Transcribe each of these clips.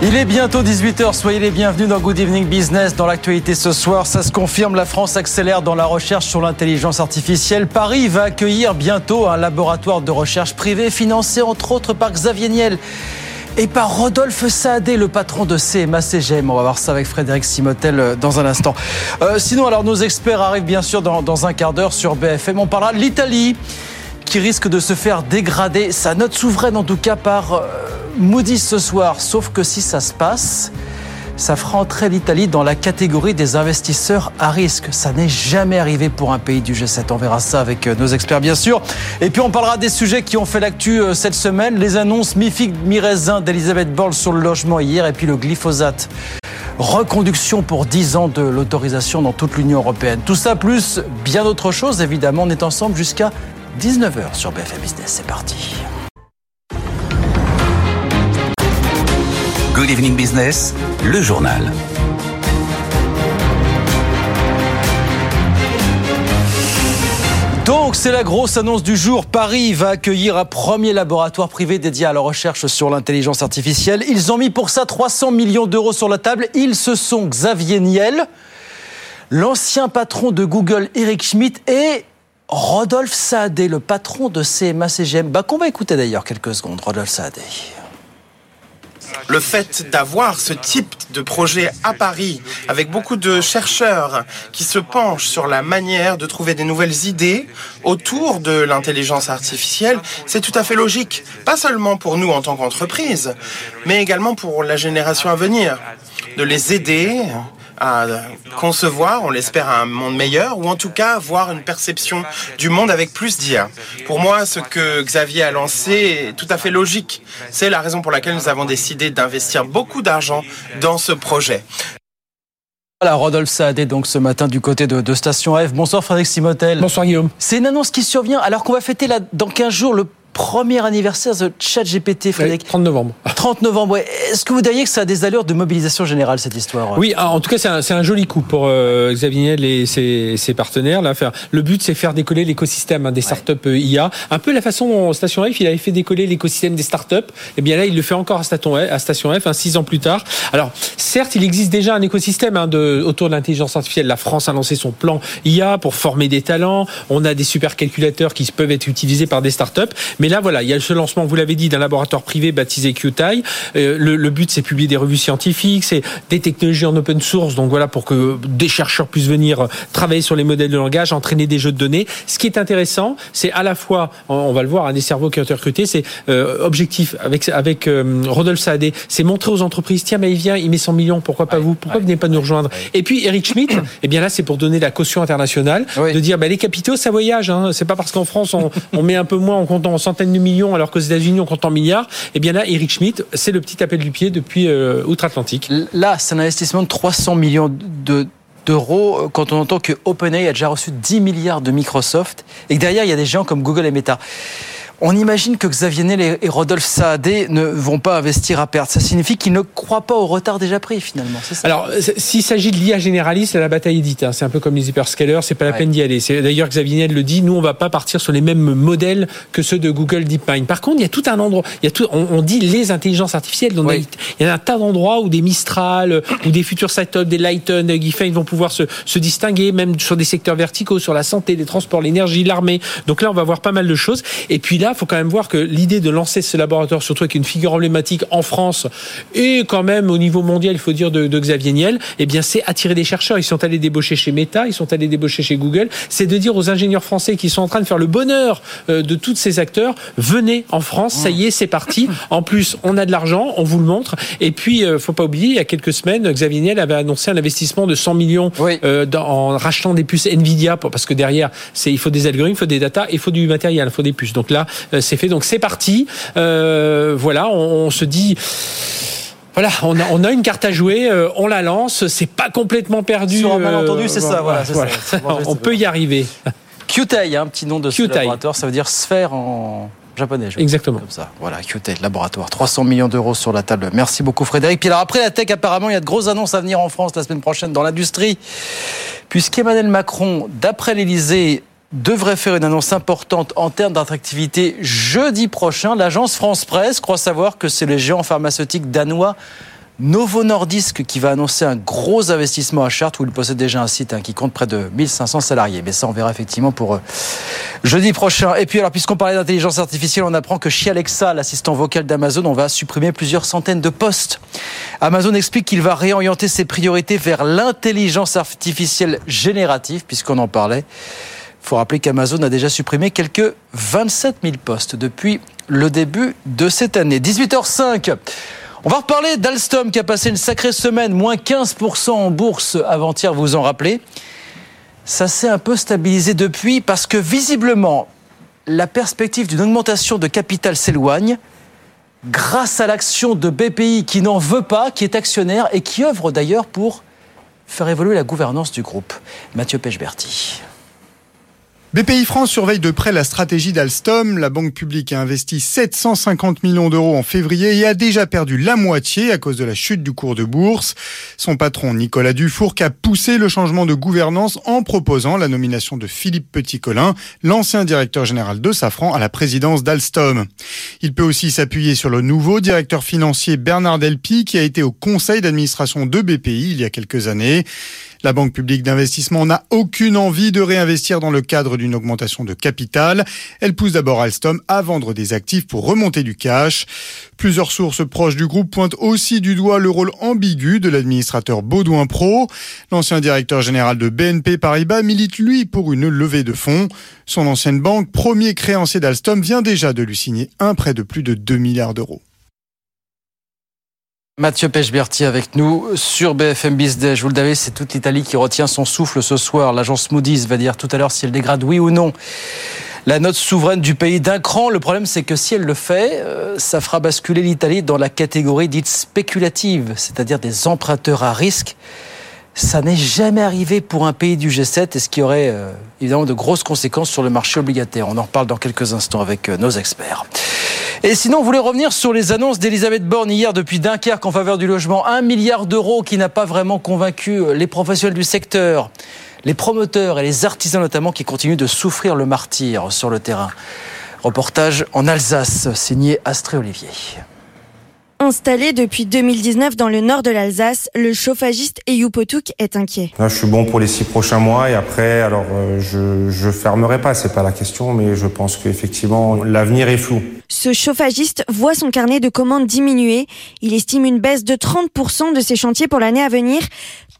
Il est bientôt 18h, soyez les bienvenus dans Good Evening Business. Dans l'actualité ce soir, ça se confirme, la France accélère dans la recherche sur l'intelligence artificielle. Paris va accueillir bientôt un laboratoire de recherche privé financé entre autres par Xavier Niel et par Rodolphe Saadé, le patron de CMA CGM. On va voir ça avec Frédéric Simotel euh, dans un instant. Euh, sinon, alors nos experts arrivent bien sûr dans, un quart d'heure sur BFM. On parlera de l'Italie qui risque de se faire dégrader, sa note souveraine en tout cas par euh, Moody's ce soir. Sauf que si ça se passe, ça fera entrer l'Italie dans la catégorie des investisseurs à risque. Ça n'est jamais arrivé pour un pays du G7. On verra ça avec euh, nos experts, bien sûr. Et puis, on parlera des sujets qui ont fait l'actu euh, cette semaine. Les annonces mi-figue, mi-raisin d'Elisabeth Borne sur le logement hier et puis le glyphosate. Reconduction pour 10 ans de l'autorisation dans toute l'Union européenne. Tout ça plus bien d'autres choses, évidemment. On est ensemble jusqu'à 19h sur BFM Business. C'est parti. Good Evening Business, le journal. Donc, c'est la grosse annonce du jour. Paris va accueillir un premier laboratoire privé dédié à la recherche sur l'intelligence artificielle. Ils ont mis pour ça 300 millions d'euros sur la table. Ils se sont Xavier Niel, l'ancien patron de Google Eric Schmidt et Rodolphe Saadé, le patron de CMA CGM. Bah, qu'on va écouter d'ailleurs quelques secondes, Rodolphe Saadé. Le fait d'avoir ce type de projet à Paris, avec beaucoup de chercheurs qui se penchent sur la manière de trouver des nouvelles idées autour de l'intelligence artificielle, c'est tout à fait logique. Pas seulement pour nous en tant qu'entreprise, mais également pour la génération à venir. De les aider à concevoir, on l'espère, un monde meilleur, ou en tout cas avoir une perception du monde avec plus d'IA. Pour moi, ce que Xavier a lancé est tout à fait logique. C'est la raison pour laquelle nous avons décidé d'investir beaucoup d'argent dans ce projet. Voilà, Rodolphe Saadé, donc ce matin du côté de, de Station F. Bonsoir Frédéric Simotel. Bonsoir Guillaume. C'est une annonce qui survient alors qu'on va fêter là, dans 15 jours le premier anniversaire de ChatGPT, Frédéric. 30 novembre. 30 novembre, ouais. Est-ce que vous diriez que ça a des allures de mobilisation générale, cette histoire? Oui, ah, en tout cas, c'est un, joli coup pour euh, Xavier Niel et ses, ses partenaires. Là, faire, le but, c'est faire décoller l'écosystème hein, des startups euh, IA. Un peu la façon dont Station F, il avait fait décoller l'écosystème des startups. Et eh bien là, il le fait encore à Station F, à Station F hein, six ans plus tard. Alors, certes, il existe déjà un écosystème hein, de, autour de l'intelligence artificielle. La France a lancé son plan IA pour former des talents. On a des supercalculateurs qui peuvent être utilisés par des startups. Mais là, voilà, il y a ce lancement, vous l'avez dit, d'un laboratoire privé baptisé QTI. Euh, le, le but, c'est publier des revues scientifiques, c'est des technologies en open source, donc voilà, pour que des chercheurs puissent venir euh, travailler sur les modèles de langage, entraîner des jeux de données. Ce qui est intéressant, c'est à la fois, on va le voir, un des cerveaux qui ont été recrutés, c'est euh, objectif avec avec euh, Rodolphe Saadé, c'est montrer aux entreprises, tiens, mais il vient, il met 100 millions, pourquoi pas vous Pourquoi vous venez pas nous rejoindre Et puis Eric Schmidt, eh bien là, c'est pour donner la caution internationale, Oui. de dire, bah, les capitaux, ça voyage. Hein. C'est pas parce qu'en France on, on met un peu moins, on compte en centaines de millions, alors qu'aux États-Unis on compte en milliards. Eh bien là, Eric Schmidt, c'est le petit appel du pied depuis euh, outre-Atlantique. Là, c'est un investissement de 300 millions de d'euros euh, quand on entend que OpenAI a déjà reçu 10 milliards de Microsoft et que derrière il y a des gens comme Google et Meta. On imagine que Xavier Niel et Rodolphe Saadé ne vont pas investir à perte. Ça signifie qu'ils ne croient pas au retard déjà pris finalement. C'est ça. Alors, s'il s'agit de l'IA généraliste, la bataille est dite. hein. C'est un peu comme les hyperscalers, c'est pas la Ouais. peine d'y aller. C'est d'ailleurs Xavier Niel le dit. Nous, on va pas partir sur les mêmes modèles que ceux de Google DeepMind. Par contre, il y a tout un endroit. Il y a tout. On, on dit les intelligences artificielles. Donc, Oui. il y a un tas d'endroits où des Mistral, euh, ou des futurs Cytop, des Lighton, des Giffen vont pouvoir se, se distinguer, même sur des secteurs verticaux, sur la santé, les transports, l'énergie, l'armée. Donc là, on va voir pas mal de choses. Et puis là, faut quand même voir que l'idée de lancer ce laboratoire, surtout avec une figure emblématique en France et quand même au niveau mondial, il faut dire de, de Xavier Niel, eh bien, c'est attirer des chercheurs. Ils sont allés débaucher chez Meta, ils sont allés débaucher chez Google. C'est de dire aux ingénieurs français qui sont en train de faire le bonheur euh, de tous ces acteurs, venez en France, ça y est, c'est parti. En plus, on a de l'argent, on vous le montre. Et puis, euh, faut pas oublier, il y a quelques semaines, Xavier Niel avait annoncé un investissement de 100 millions Oui. euh, dans- en rachetant des puces Nvidia, pour- parce que derrière, c'est il faut des algorithmes, il faut des data, il faut du matériel, il faut des puces. Donc là, c'est fait. Donc c'est parti. Euh, voilà, on, on se dit. Voilà, on a, on a une carte à jouer, euh, on la lance, c'est pas complètement perdu. Sur un malentendu, euh, c'est ça, voilà, c'est ça. Bon, on peut y arriver. QTI, un petit nom de ce laboratoire, ça veut dire sphère en japonais. je Exactement. Comme ça. Voilà, QT Laboratoire. 300 millions d'euros sur la table. Merci beaucoup, Frédéric. Puis alors, après la tech, apparemment, il y a de grosses annonces à venir en France la semaine prochaine dans l'industrie. Puisqu'Emmanuel Macron, d'après l'Elysée, devrait faire une annonce importante en termes d'attractivité jeudi prochain. L'agence France Presse croit savoir que c'est le géant pharmaceutique danois Novo Nordisk qui va annoncer un gros investissement à Chartres où il possède déjà un site hein, qui compte près de 1500 salariés. Mais ça, on verra effectivement pour euh, jeudi prochain. Et puis alors, puisqu'on parlait d'intelligence artificielle, on apprend que chez Alexa, l'assistant vocal d'Amazon, on va supprimer plusieurs centaines de postes. Amazon explique qu'il va réorienter ses priorités vers l'intelligence artificielle générative, puisqu'on en parlait. Il faut rappeler qu'Amazon a déjà supprimé quelques 27 000 postes depuis le début de cette année. 18h05. On va reparler d'Alstom qui a passé une sacrée semaine, moins 15% en bourse avant-hier, vous vous en rappelez. Ça s'est un peu stabilisé depuis parce que visiblement, la perspective d'une augmentation de capital s'éloigne grâce à l'action de BPI qui n'en veut pas, qui est actionnaire et qui œuvre d'ailleurs pour faire évoluer la gouvernance du groupe. Mathieu Pechberti. BPI France surveille de près la stratégie d'Alstom. La banque publique a investi 750 millions d'euros en février et a déjà perdu la moitié à cause de la chute du cours de bourse. Son patron Nicolas Dufourc a poussé le changement de gouvernance en proposant la nomination de Philippe Petit-Colin, l'ancien directeur général de Safran, à la présidence d'Alstom. Il peut aussi s'appuyer sur le nouveau directeur financier Bernard Delpy qui a été au conseil d'administration de BPI il y a quelques années. La Banque publique d'investissement n'a aucune envie de réinvestir dans le cadre d'une augmentation de capital. Elle pousse d'abord Alstom à vendre des actifs pour remonter du cash. Plusieurs sources proches du groupe pointent aussi du doigt le rôle ambigu de l'administrateur Baudouin Pro. L'ancien directeur général de BNP Paribas milite lui pour une levée de fonds. Son ancienne banque, premier créancier d'Alstom, vient déjà de lui signer un prêt de plus de 2 milliards d'euros. Mathieu Pechberti avec nous sur BFM Business. Je vous le savez, c'est toute l'Italie qui retient son souffle ce soir. L'agence Moody's va dire tout à l'heure si elle dégrade oui ou non la note souveraine du pays d'un cran. Le problème, c'est que si elle le fait, euh, ça fera basculer l'Italie dans la catégorie dite spéculative, c'est-à-dire des emprunteurs à risque. Ça n'est jamais arrivé pour un pays du G7 et ce qui aurait euh, évidemment de grosses conséquences sur le marché obligataire. On en reparle dans quelques instants avec euh, nos experts. Et sinon, on voulait revenir sur les annonces d'Elisabeth Borne hier depuis Dunkerque en faveur du logement. Un milliard d'euros qui n'a pas vraiment convaincu les professionnels du secteur, les promoteurs et les artisans notamment qui continuent de souffrir le martyr sur le terrain. Reportage en Alsace, signé Astré Olivier. Installé depuis 2019 dans le nord de l'Alsace, le chauffagiste Eyou Potouk est inquiet. Là, je suis bon pour les six prochains mois et après, alors euh, je je fermerai pas, c'est pas la question, mais je pense qu'effectivement l'avenir est flou. Ce chauffagiste voit son carnet de commandes diminuer. Il estime une baisse de 30% de ses chantiers pour l'année à venir.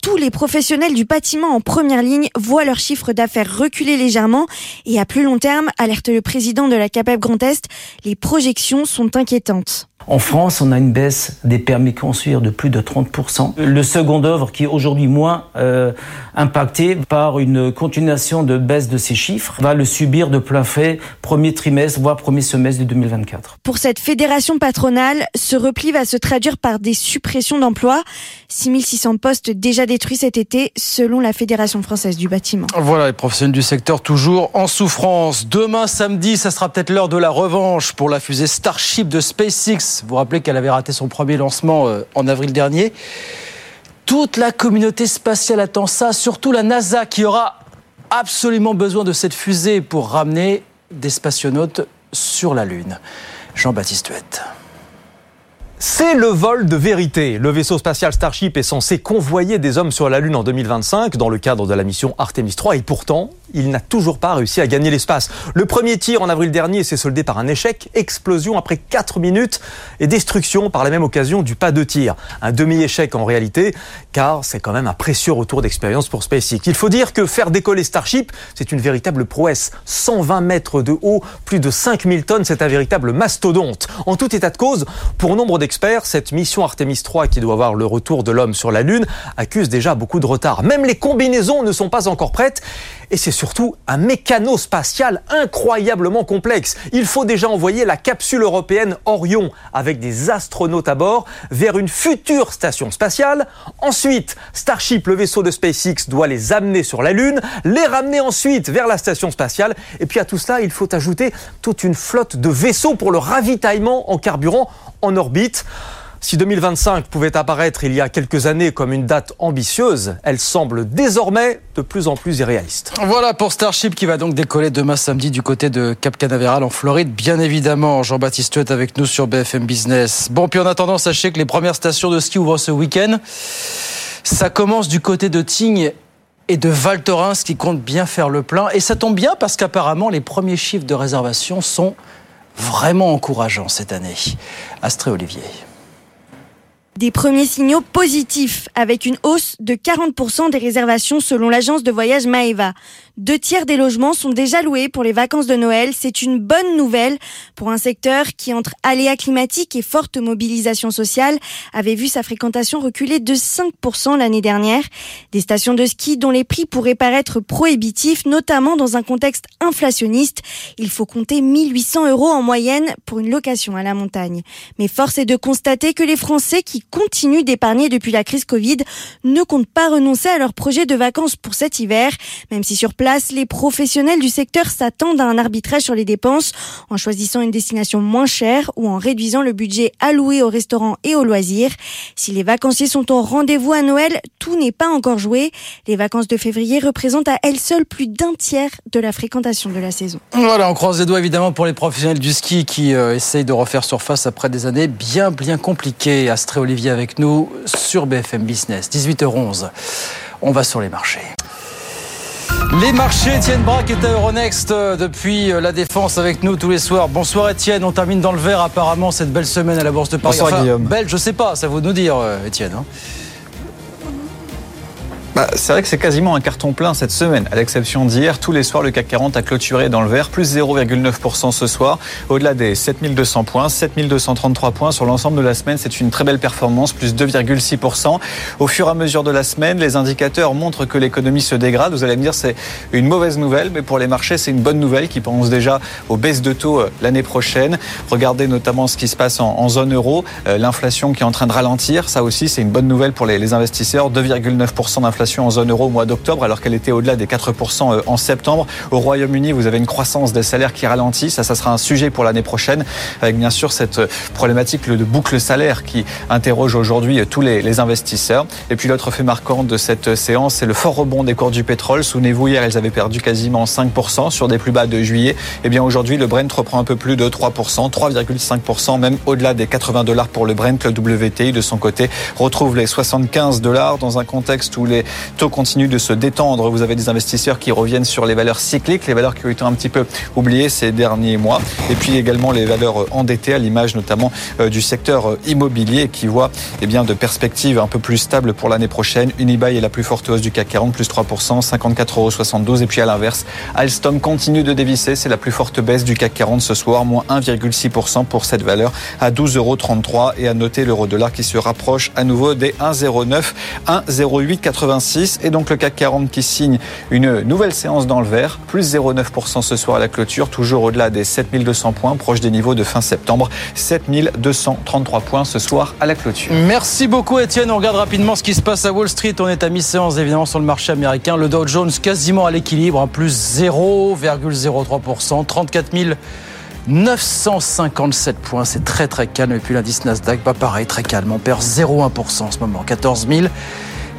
Tous les professionnels du bâtiment en première ligne voient leur chiffre d'affaires reculer légèrement et à plus long terme, alerte le président de la CAPEB Grand Est, les projections sont inquiétantes. En France, on a une baisse des permis de construire de plus de 30%. Le second œuvre qui est aujourd'hui moins euh, impacté par une continuation de baisse de ces chiffres va le subir de plein fait premier trimestre, voire premier semestre de 2024. Pour cette fédération patronale, ce repli va se traduire par des suppressions d'emplois. 6600 postes déjà détruits cet été, selon la Fédération française du bâtiment. Voilà, les professionnels du secteur toujours en souffrance. Demain samedi, ça sera peut-être l'heure de la revanche pour la fusée Starship de SpaceX. Vous vous rappelez qu'elle avait raté son premier lancement euh, en avril dernier. Toute la communauté spatiale attend ça, surtout la NASA qui aura absolument besoin de cette fusée pour ramener des spationautes sur la Lune. Jean-Baptiste Huette. C'est le vol de vérité. Le vaisseau spatial Starship est censé convoyer des hommes sur la Lune en 2025 dans le cadre de la mission Artemis 3 et pourtant, il n'a toujours pas réussi à gagner l'espace. Le premier tir en avril dernier s'est soldé par un échec, explosion après 4 minutes et destruction par la même occasion du pas de tir. Un demi-échec en réalité, car c'est quand même un précieux retour d'expérience pour SpaceX. Il faut dire que faire décoller Starship, c'est une véritable prouesse. 120 mètres de haut, plus de 5000 tonnes, c'est un véritable mastodonte. En tout état de cause, pour nombre d'experts, cette mission Artemis 3 qui doit avoir le retour de l'homme sur la Lune accuse déjà beaucoup de retard. Même les combinaisons ne sont pas encore prêtes et c'est surtout un mécano spatial incroyablement complexe. Il faut déjà envoyer la capsule européenne Orion avec des astronautes à bord vers une future station spatiale. Ensuite, Starship, le vaisseau de SpaceX, doit les amener sur la Lune, les ramener ensuite vers la station spatiale. Et puis à tout cela, il faut ajouter toute une flotte de vaisseaux pour le ravitaillement en carburant en orbite. Si 2025 pouvait apparaître il y a quelques années comme une date ambitieuse, elle semble désormais de plus en plus irréaliste. Voilà pour Starship qui va donc décoller demain samedi du côté de Cap Canaveral en Floride. Bien évidemment, Jean-Baptiste est avec nous sur BFM Business. Bon, puis en attendant, sachez que les premières stations de ski ouvrent ce week-end. Ça commence du côté de Tignes et de Val Thorens qui compte bien faire le plein. Et ça tombe bien parce qu'apparemment, les premiers chiffres de réservation sont vraiment encourageants cette année. Astré Olivier. Des premiers signaux positifs avec une hausse de 40% des réservations selon l'agence de voyage Maeva. Deux tiers des logements sont déjà loués pour les vacances de Noël. C'est une bonne nouvelle pour un secteur qui, entre aléas climatiques et forte mobilisation sociale, avait vu sa fréquentation reculer de 5% l'année dernière. Des stations de ski dont les prix pourraient paraître prohibitifs, notamment dans un contexte inflationniste. Il faut compter 1800 euros en moyenne pour une location à la montagne. Mais force est de constater que les Français qui continuent d'épargner depuis la crise Covid ne comptent pas renoncer à leur projet de vacances pour cet hiver, même si sur place, les professionnels du secteur s'attendent à un arbitrage sur les dépenses en choisissant une destination moins chère ou en réduisant le budget alloué aux restaurants et aux loisirs. Si les vacanciers sont au rendez-vous à Noël, tout n'est pas encore joué. Les vacances de février représentent à elles seules plus d'un tiers de la fréquentation de la saison. Voilà, on croise les doigts évidemment pour les professionnels du ski qui euh, essayent de refaire surface après des années bien bien compliquées. Astré Olivier avec nous sur BFM Business, 18h11. On va sur les marchés. Les marchés, Étienne Braque est à Euronext euh, depuis euh, la Défense avec nous tous les soirs. Bonsoir Étienne, on termine dans le vert apparemment cette belle semaine à la Bourse de Paris. Bonsoir Guillaume. Belle, je sais pas, ça vaut de nous dire euh, Étienne. Hein. Bah, c'est vrai que c'est quasiment un carton plein cette semaine. À l'exception d'hier, tous les soirs, le CAC 40 a clôturé dans le vert, plus 0,9% ce soir, au-delà des 7200 points, 7233 points sur l'ensemble de la semaine. C'est une très belle performance, plus 2,6%. Au fur et à mesure de la semaine, les indicateurs montrent que l'économie se dégrade. Vous allez me dire, c'est une mauvaise nouvelle, mais pour les marchés, c'est une bonne nouvelle qui pense déjà aux baisses de taux euh, l'année prochaine. Regardez notamment ce qui se passe en, zone euro, euh, l'inflation qui est en train de ralentir. Ça aussi, c'est une bonne nouvelle pour les, les investisseurs. 2,9% d'inflation en zone euro au mois d'octobre, alors qu'elle était au-delà des 4% euh, en septembre. Au Royaume-Uni, vous avez une croissance des salaires qui ralentit. Ça, ça sera un sujet pour l'année prochaine, avec bien sûr cette euh, problématique de boucle salaire qui interroge aujourd'hui euh, tous les, les investisseurs. Et puis l'autre fait marquant de cette séance, c'est le fort rebond des cours du pétrole. Souvenez-vous, hier, elles avaient perdu quasiment 5% sur des plus bas de juillet. Et bien aujourd'hui, le Brent reprend un peu plus de 3%, 3,5%, même au-delà des 80 dollars pour le Brent. Le WTI, de son côté, retrouve les 75 dollars dans un contexte où les taux continuent de se détendre. Vous avez des investisseurs qui reviennent sur les valeurs cycliques, les valeurs qui ont été un petit peu oubliées ces derniers mois. Et puis également les valeurs endettées, à l'image notamment euh, du secteur immobilier qui voit eh bien, de perspectives un peu plus stables pour l'année prochaine. Unibail est la plus forte hausse du CAC 40, plus 3%, 54,72 euros. Et puis à l'inverse, Alstom continue de dévisser. C'est la plus forte baisse du CAC 40 ce soir, moins 1,6% pour cette valeur à 12,33 euros. Et à noter l'euro dollar qui se rapproche à nouveau des 1,09, 1,0886 et donc le CAC 40 qui signe une nouvelle séance dans le vert, plus 0,9% ce soir à la clôture, toujours au-delà des 7200 points, proche des niveaux de fin septembre, 7233 points ce soir à la clôture. Merci beaucoup Étienne, on regarde rapidement ce qui se passe à Wall Street, on est à mi-séance évidemment sur le marché américain, le Dow Jones quasiment à l'équilibre, hein, plus 0,03%, 34 957 points, c'est très très calme. Et puis l'indice Nasdaq, pas pareil, très calme. On perd 0,1% en ce moment, 14 000.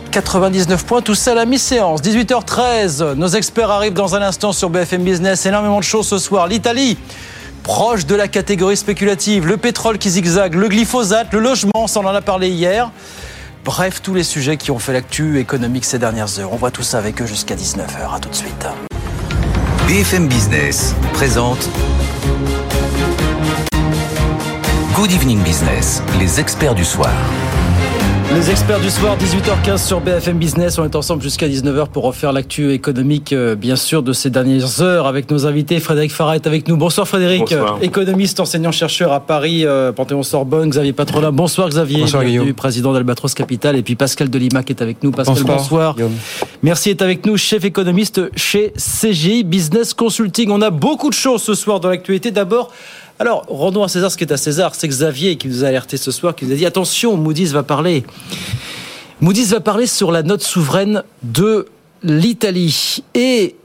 99 points, tout ça à la mi-séance. 18h13, nos experts arrivent dans un instant sur BFM Business. Énormément de choses ce soir. L'Italie, proche de la catégorie spéculative. Le pétrole qui zigzague, le glyphosate, le logement, ça on en a parlé hier. Bref, tous les sujets qui ont fait l'actu économique ces dernières heures. On voit tout ça avec eux jusqu'à 19h. À tout de suite. BFM Business présente Good Evening Business, les experts du soir. Les experts du soir, 18h15 sur BFM Business. On est ensemble jusqu'à 19h pour refaire l'actu économique, euh, bien sûr, de ces dernières heures avec nos invités. Frédéric Farah est avec nous. Bonsoir Frédéric, Bonsoir. économiste, enseignant-chercheur à Paris, euh, Panthéon-Sorbonne. Xavier Patrolin. Bonsoir Xavier, Bonsoir, bienvenue, Guillaume. président d'Albatros Capital. Et puis Pascal Delima qui est avec nous. Pascal, Bonsoir, bonsoir. Guillaume. Merci d'être avec nous, chef économiste chez CGI Business Consulting. On a beaucoup de choses ce soir dans l'actualité. D'abord, alors, rendons à César ce qui est à César. C'est Xavier qui nous a alerté ce soir, qui nous a dit attention, Moody's va parler. Moody's va parler sur la note souveraine de l'Italie. Et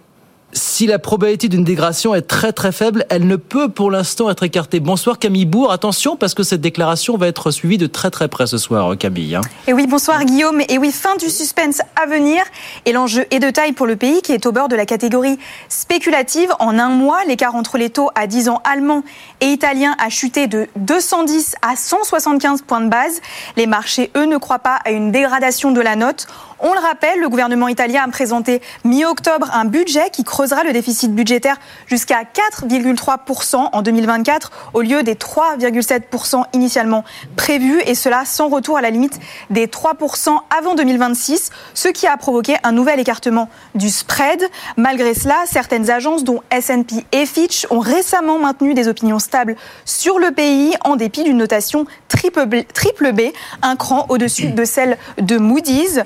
si la probabilité d'une dégradation est très très faible, elle ne peut pour l'instant être écartée. Bonsoir Camille Bourg. Attention parce que cette déclaration va être suivie de très très près ce soir, Camille. hein. Et oui, bonsoir Guillaume. Et oui, fin du suspense à venir. Et l'enjeu est de taille pour le pays qui est au bord de la catégorie spéculative. En un mois, l'écart entre les taux à 10 ans allemands et italiens a chuté de 210 à 175 points de base. Les marchés, eux, ne croient pas à une dégradation de la note. On le rappelle, le gouvernement italien a présenté mi-octobre un budget qui creusera le déficit budgétaire jusqu'à 4,3% en 2024 au lieu des 3,7% initialement prévus et cela sans retour à la limite des 3% avant 2026, ce qui a provoqué un nouvel écartement du spread. Malgré cela, certaines agences dont S&P et Fitch ont récemment maintenu des opinions stables sur le pays en dépit d'une notation triple B, un cran au-dessus de celle de Moody's.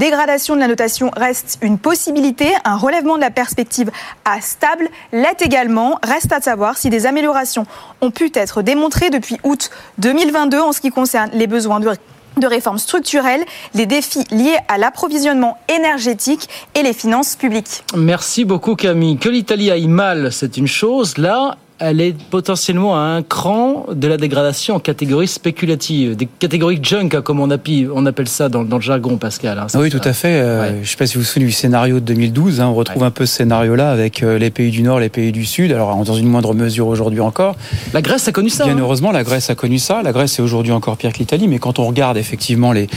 Dégradation de la notation reste une possibilité, un relèvement de la perspective à stable l'est également. Reste à savoir si des améliorations ont pu être démontrées depuis août 2022 en ce qui concerne les besoins de de réformes structurelles, les défis liés à l'approvisionnement énergétique et les finances publiques. Merci beaucoup Camille. Que l'Italie aille mal, c'est une chose. Là, elle est potentiellement à un cran de la dégradation en catégorie spéculative, des catégories junk, hein, comme on, appelle ça dans, le jargon, Pascal. hein, c'est Oui, ça tout à fait. Euh, Je ne sais pas si vous vous souvenez du scénario de 2012. hein, on retrouve un peu ce scénario-là avec euh, les pays du Nord, les pays du Sud. Alors, dans une moindre mesure aujourd'hui encore. La Grèce a connu ça. Bien hein. heureusement, la Grèce a connu ça. La Grèce est aujourd'hui encore pire que l'Italie. Mais quand on regarde effectivement les,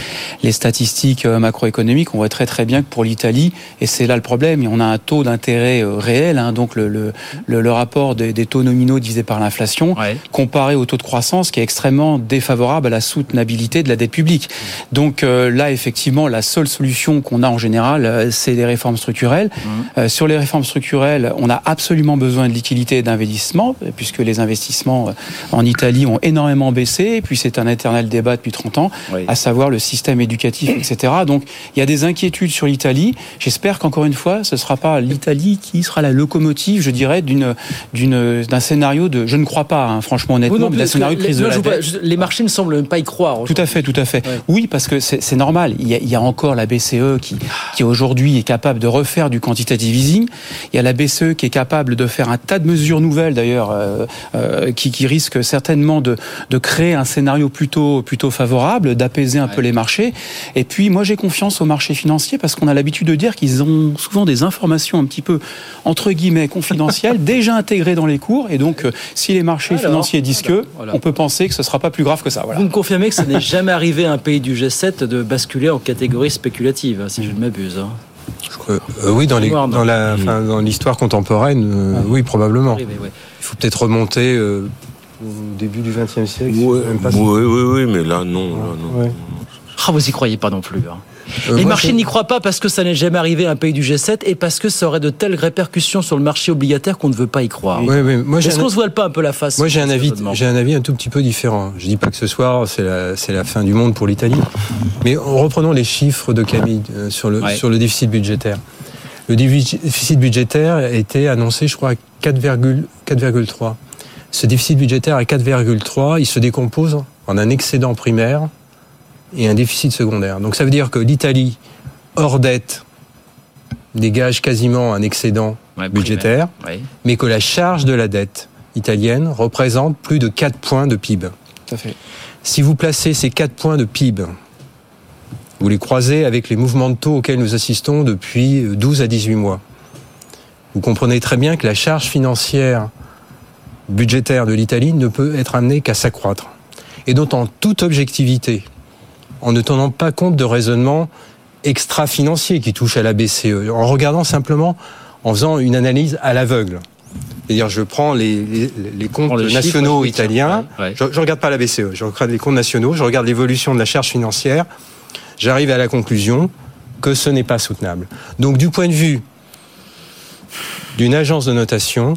les statistiques euh, macroéconomiques, on voit très très bien que pour l'Italie, et c'est là le problème, on a un taux d'intérêt réel, donc le, le, le, le rapport des, des taux nominaux par l'inflation, comparé au taux de croissance qui est extrêmement défavorable à la soutenabilité de la dette publique. Donc euh, là, effectivement, la seule solution qu'on a en général, euh, c'est les réformes structurelles. Euh, sur les réformes structurelles, on a absolument besoin de liquidités et d'investissements, euh, puisque les investissements en Italie ont énormément baissé, et puis c'est un éternel débat depuis 30 ans, à savoir le système éducatif, etc. Donc il y a des inquiétudes sur l'Italie. J'espère qu'encore une fois, ce ne sera pas l'Italie qui sera la locomotive, je dirais, d'une, d'une, d'un scénario de... Je ne crois pas, hein, franchement, honnêtement, mais d'un scénario de crise les, de la je- les marchés ne semblent même pas y croire. Tout à fait, tout à fait. Oui, parce que c'est normal. Il y, a, il y a encore la BCE qui, qui aujourd'hui est capable de refaire du quantitative easing. Il y a la BCE qui est capable de faire un tas de mesures nouvelles, d'ailleurs, euh, euh, qui, qui risquent certainement de, de créer un scénario plutôt, plutôt favorable, d'apaiser un peu les marchés. Et puis, moi, j'ai confiance aux marchés financiers parce qu'on a l'habitude de dire qu'ils ont souvent des informations un petit peu, entre guillemets, confidentielles, déjà intégrées dans les cours. Et donc, euh, si les marchés Alors, financiers disent que, voilà. on peut penser que ce sera pas plus grave que ça. Voilà. Vous me confirmez que ça n'est jamais arrivé à un pays du G7 de basculer en catégorie spéculative, hein, si je ne m'abuse. hein. Euh, euh, oui, dans les- Noir, non. dans la, enfin, dans l'histoire contemporaine, euh, oui, probablement. Ouais. Il faut peut-être remonter euh, au début du XXe siècle. Oui, oui, oui, mais là, non. Là, non. Ouais. Ah, vous y croyez pas non plus. hein. Euh, les moi, marchés n'y croient pas parce que ça n'est jamais arrivé à un pays du G7 et parce que ça aurait de telles répercussions sur le marché obligataire qu'on ne veut pas y croire. Moi, Est-ce un- qu'on se voile pas un peu la face Moi, j'ai un avis, j'ai un avis un tout petit peu différent. Je dis pas que ce soir c'est la, c'est la fin du monde pour l'Italie, mais en reprenons les chiffres de Camille euh, sur le Ouais. sur le déficit budgétaire. Le défi- déficit budgétaire été annoncé, je crois, à 4,3. 4,3. Ce déficit budgétaire à 4,3, il se décompose en un excédent primaire et un déficit secondaire. Donc ça veut dire que l'Italie, hors dette, dégage quasiment un excédent budgétaire, Ouais. mais que la charge de la dette italienne représente plus de 4 points de PIB. Tout à fait. Si vous placez ces 4 points de PIB, vous les croisez avec les mouvements de taux auxquels nous assistons depuis 12 à 18 mois, vous comprenez très bien que la charge financière budgétaire de l'Italie ne peut être amenée qu'à s'accroître. Et donc en toute objectivité, en ne tenant pas compte de raisonnements extra-financiers qui touchent à la BCE, en regardant simplement, en faisant une analyse à l'aveugle. C'est-à-dire, je prends les, les, les comptes les nationaux italiens, Ouais, ouais. je ne regarde pas la BCE, je regarde les comptes nationaux, je regarde l'évolution de la charge financière, j'arrive à la conclusion que ce n'est pas soutenable. Donc du point de vue d'une agence de notation,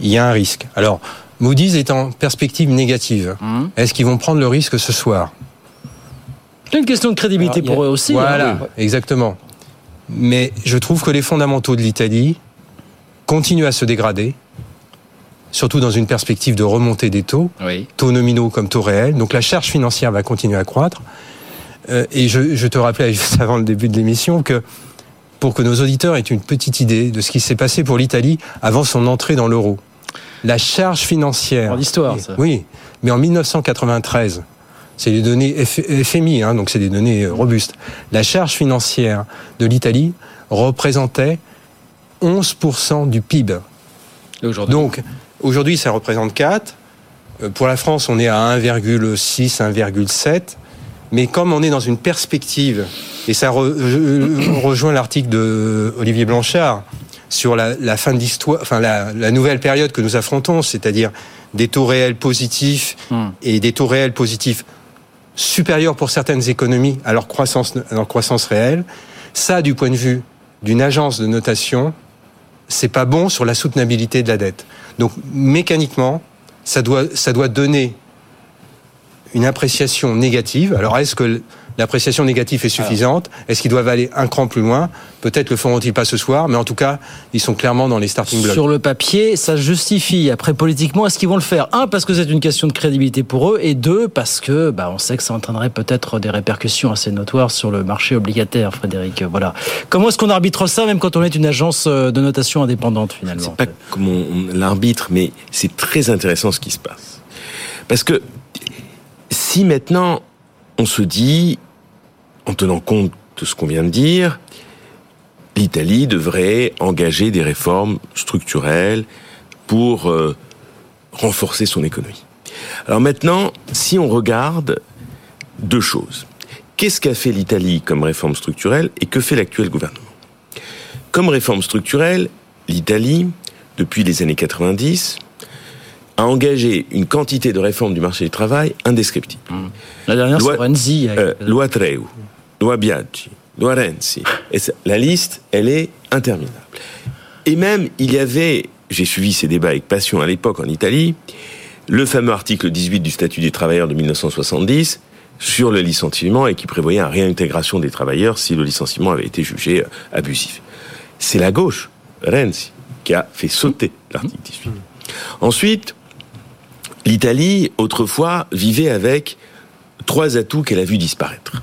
il y a un risque. Alors, Moody's est en perspective négative. Hum. Est-ce qu'ils vont prendre le risque ce soir? C'est une question de crédibilité pour eux aussi. Voilà, hein. exactement. Mais je trouve que les fondamentaux de l'Italie continuent à se dégrader, surtout dans une perspective de remontée des taux, taux nominaux comme taux réels. Donc la charge financière va continuer à croître. Euh, et je, je te rappelais juste avant le début de l'émission que pour que nos auditeurs aient une petite idée de ce qui s'est passé pour l'Italie avant son entrée dans l'euro. La charge financière. l'histoire, ça. Oui, mais en 1993, c'est des données FMI, hein, donc c'est des données euh, robustes. La charge financière de l'Italie représentait 11% du PIB. Donc aujourd'hui, ça représente 4. Euh, Pour la France, on est à 1,6, 1,7. Mais comme on est dans une perspective, et ça re- rejoint l'article de Olivier Blanchard sur la, la fin de l'histoire, enfin la, la nouvelle période que nous affrontons, c'est-à-dire des taux réels positifs et des taux réels positifs supérieurs pour certaines économies à leur croissance, à leur croissance réelle. Ça, du point de vue d'une agence de notation, c'est pas bon sur la soutenabilité de la dette. Donc mécaniquement, ça doit, ça doit donner une appréciation négative. Alors est-ce que l'appréciation négative est suffisante Est-ce qu'ils doivent aller un cran plus loin? Peut-être le feront-ils pas ce soir, mais en tout cas, ils sont clairement dans les starting blocks. Sur le papier, ça justifie. Après, politiquement, est-ce qu'ils vont le faire? Un, parce que c'est une question de crédibilité pour eux, et deux, parce que bah, on sait que ça entraînerait peut-être des répercussions assez notoires sur le marché obligataire, Frédéric. Voilà. Comment est-ce qu'on arbitre ça, même quand on est une agence euh, de notation indépendante, finalement? Pas comme on, on l'arbitre, mais c'est très intéressant ce qui se passe. Parce que si maintenant on se dit, en tenant compte de ce qu'on vient de dire, l'Italie devrait engager des réformes structurelles pour euh, renforcer son économie. Alors maintenant, si on regarde deux choses. Qu'est-ce qu'a fait l'Italie comme réforme structurelle et que fait l'actuel gouvernement? Comme réforme structurelle, l'Italie, depuis les années 90, a engagé une quantité de réformes du marché du travail indescriptible. La dernière, c'est Renzi. avec- euh, loi Treu, loi Biaggi, loi Renzi. La liste, elle est interminable. Et même, il y avait, j'ai suivi ces débats avec passion à l'époque en Italie, le fameux article 18 du statut des travailleurs de 1970 sur le licenciement et qui prévoyait la réintégration des travailleurs si le licenciement avait été jugé euh, abusif. C'est la gauche, Renzi, qui a fait sauter l'article 18. Ensuite, l'Italie, autrefois, vivait avec trois atouts qu'elle a vu disparaître.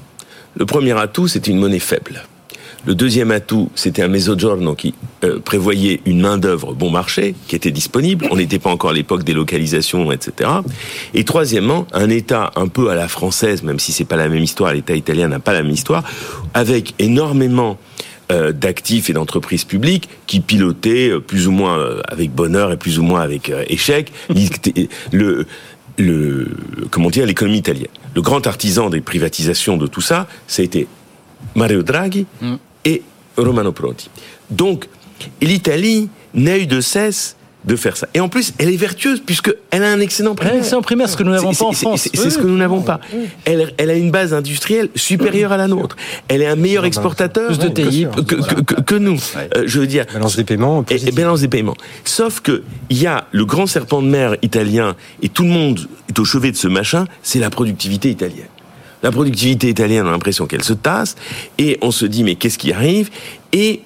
Le premier atout, c'était une monnaie faible. Le deuxième atout, c'était un mezzogiorno qui euh, prévoyait une main-d'œuvre bon marché, qui était disponible. On n'était pas encore à l'époque des localisations, etc. Et troisièmement, un État un peu à la française, même si c'est pas la même histoire, l'État italien n'a pas la même histoire, avec énormément euh, d'actifs et d'entreprises publiques qui pilotaient euh, plus ou moins avec bonheur et plus ou moins avec échec le, le comment l'économie italienne. Le grand artisan des privatisations de tout ça, ça a été Mario Draghi et Romano Prodi. Donc l'Italie n'a eu de cesse de faire ça. Et en plus, elle est vertueuse puisque elle a un excellent primaire. Un excellent primaire, ce que nous n'avons pas en c'est- France. C'est ce que nous n'avons pas. Elle, elle a une base industrielle supérieure à la nôtre. Elle est un meilleur exportateur Plus de TI, que, que- que- que nous. Euh, je veux dire. Balance des paiements. Et, et balance des paiements. Sauf que il y a le grand serpent de mer italien et tout le monde est au chevet de ce machin, c'est la productivité italienne. La productivité italienne, on a l'impression qu'elle se tasse et on se dit mais qu'est-ce qui arrive? Et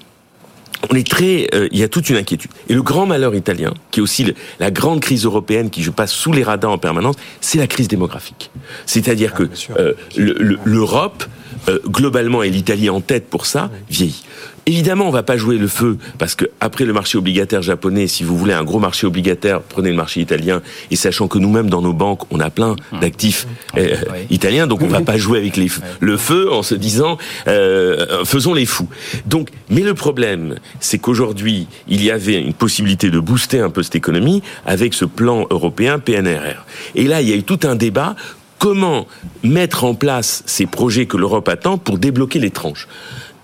on est très, euh, il y a toute une inquiétude. Et le grand malheur italien, qui est aussi le- la grande crise européenne qui je passe sous les radars en permanence, c'est la crise démographique. C'est-à-dire que euh, le- le- l'Europe, euh, globalement, et l'Italie en tête pour ça, vieillit. Évidemment, on va pas jouer le feu parce que après le marché obligataire japonais, si vous voulez un gros marché obligataire, prenez le marché italien et sachant que nous-mêmes dans nos banques, on a plein d'actifs euh, italiens, donc on va pas jouer avec les le feu en se disant euh, faisons les fous. Donc, mais le problème, c'est qu'aujourd'hui, il y avait une possibilité de booster un peu cette économie avec ce plan européen PNRR. Et là, il y a eu tout un débat comment mettre en place ces projets que l'Europe attend pour débloquer les tranches?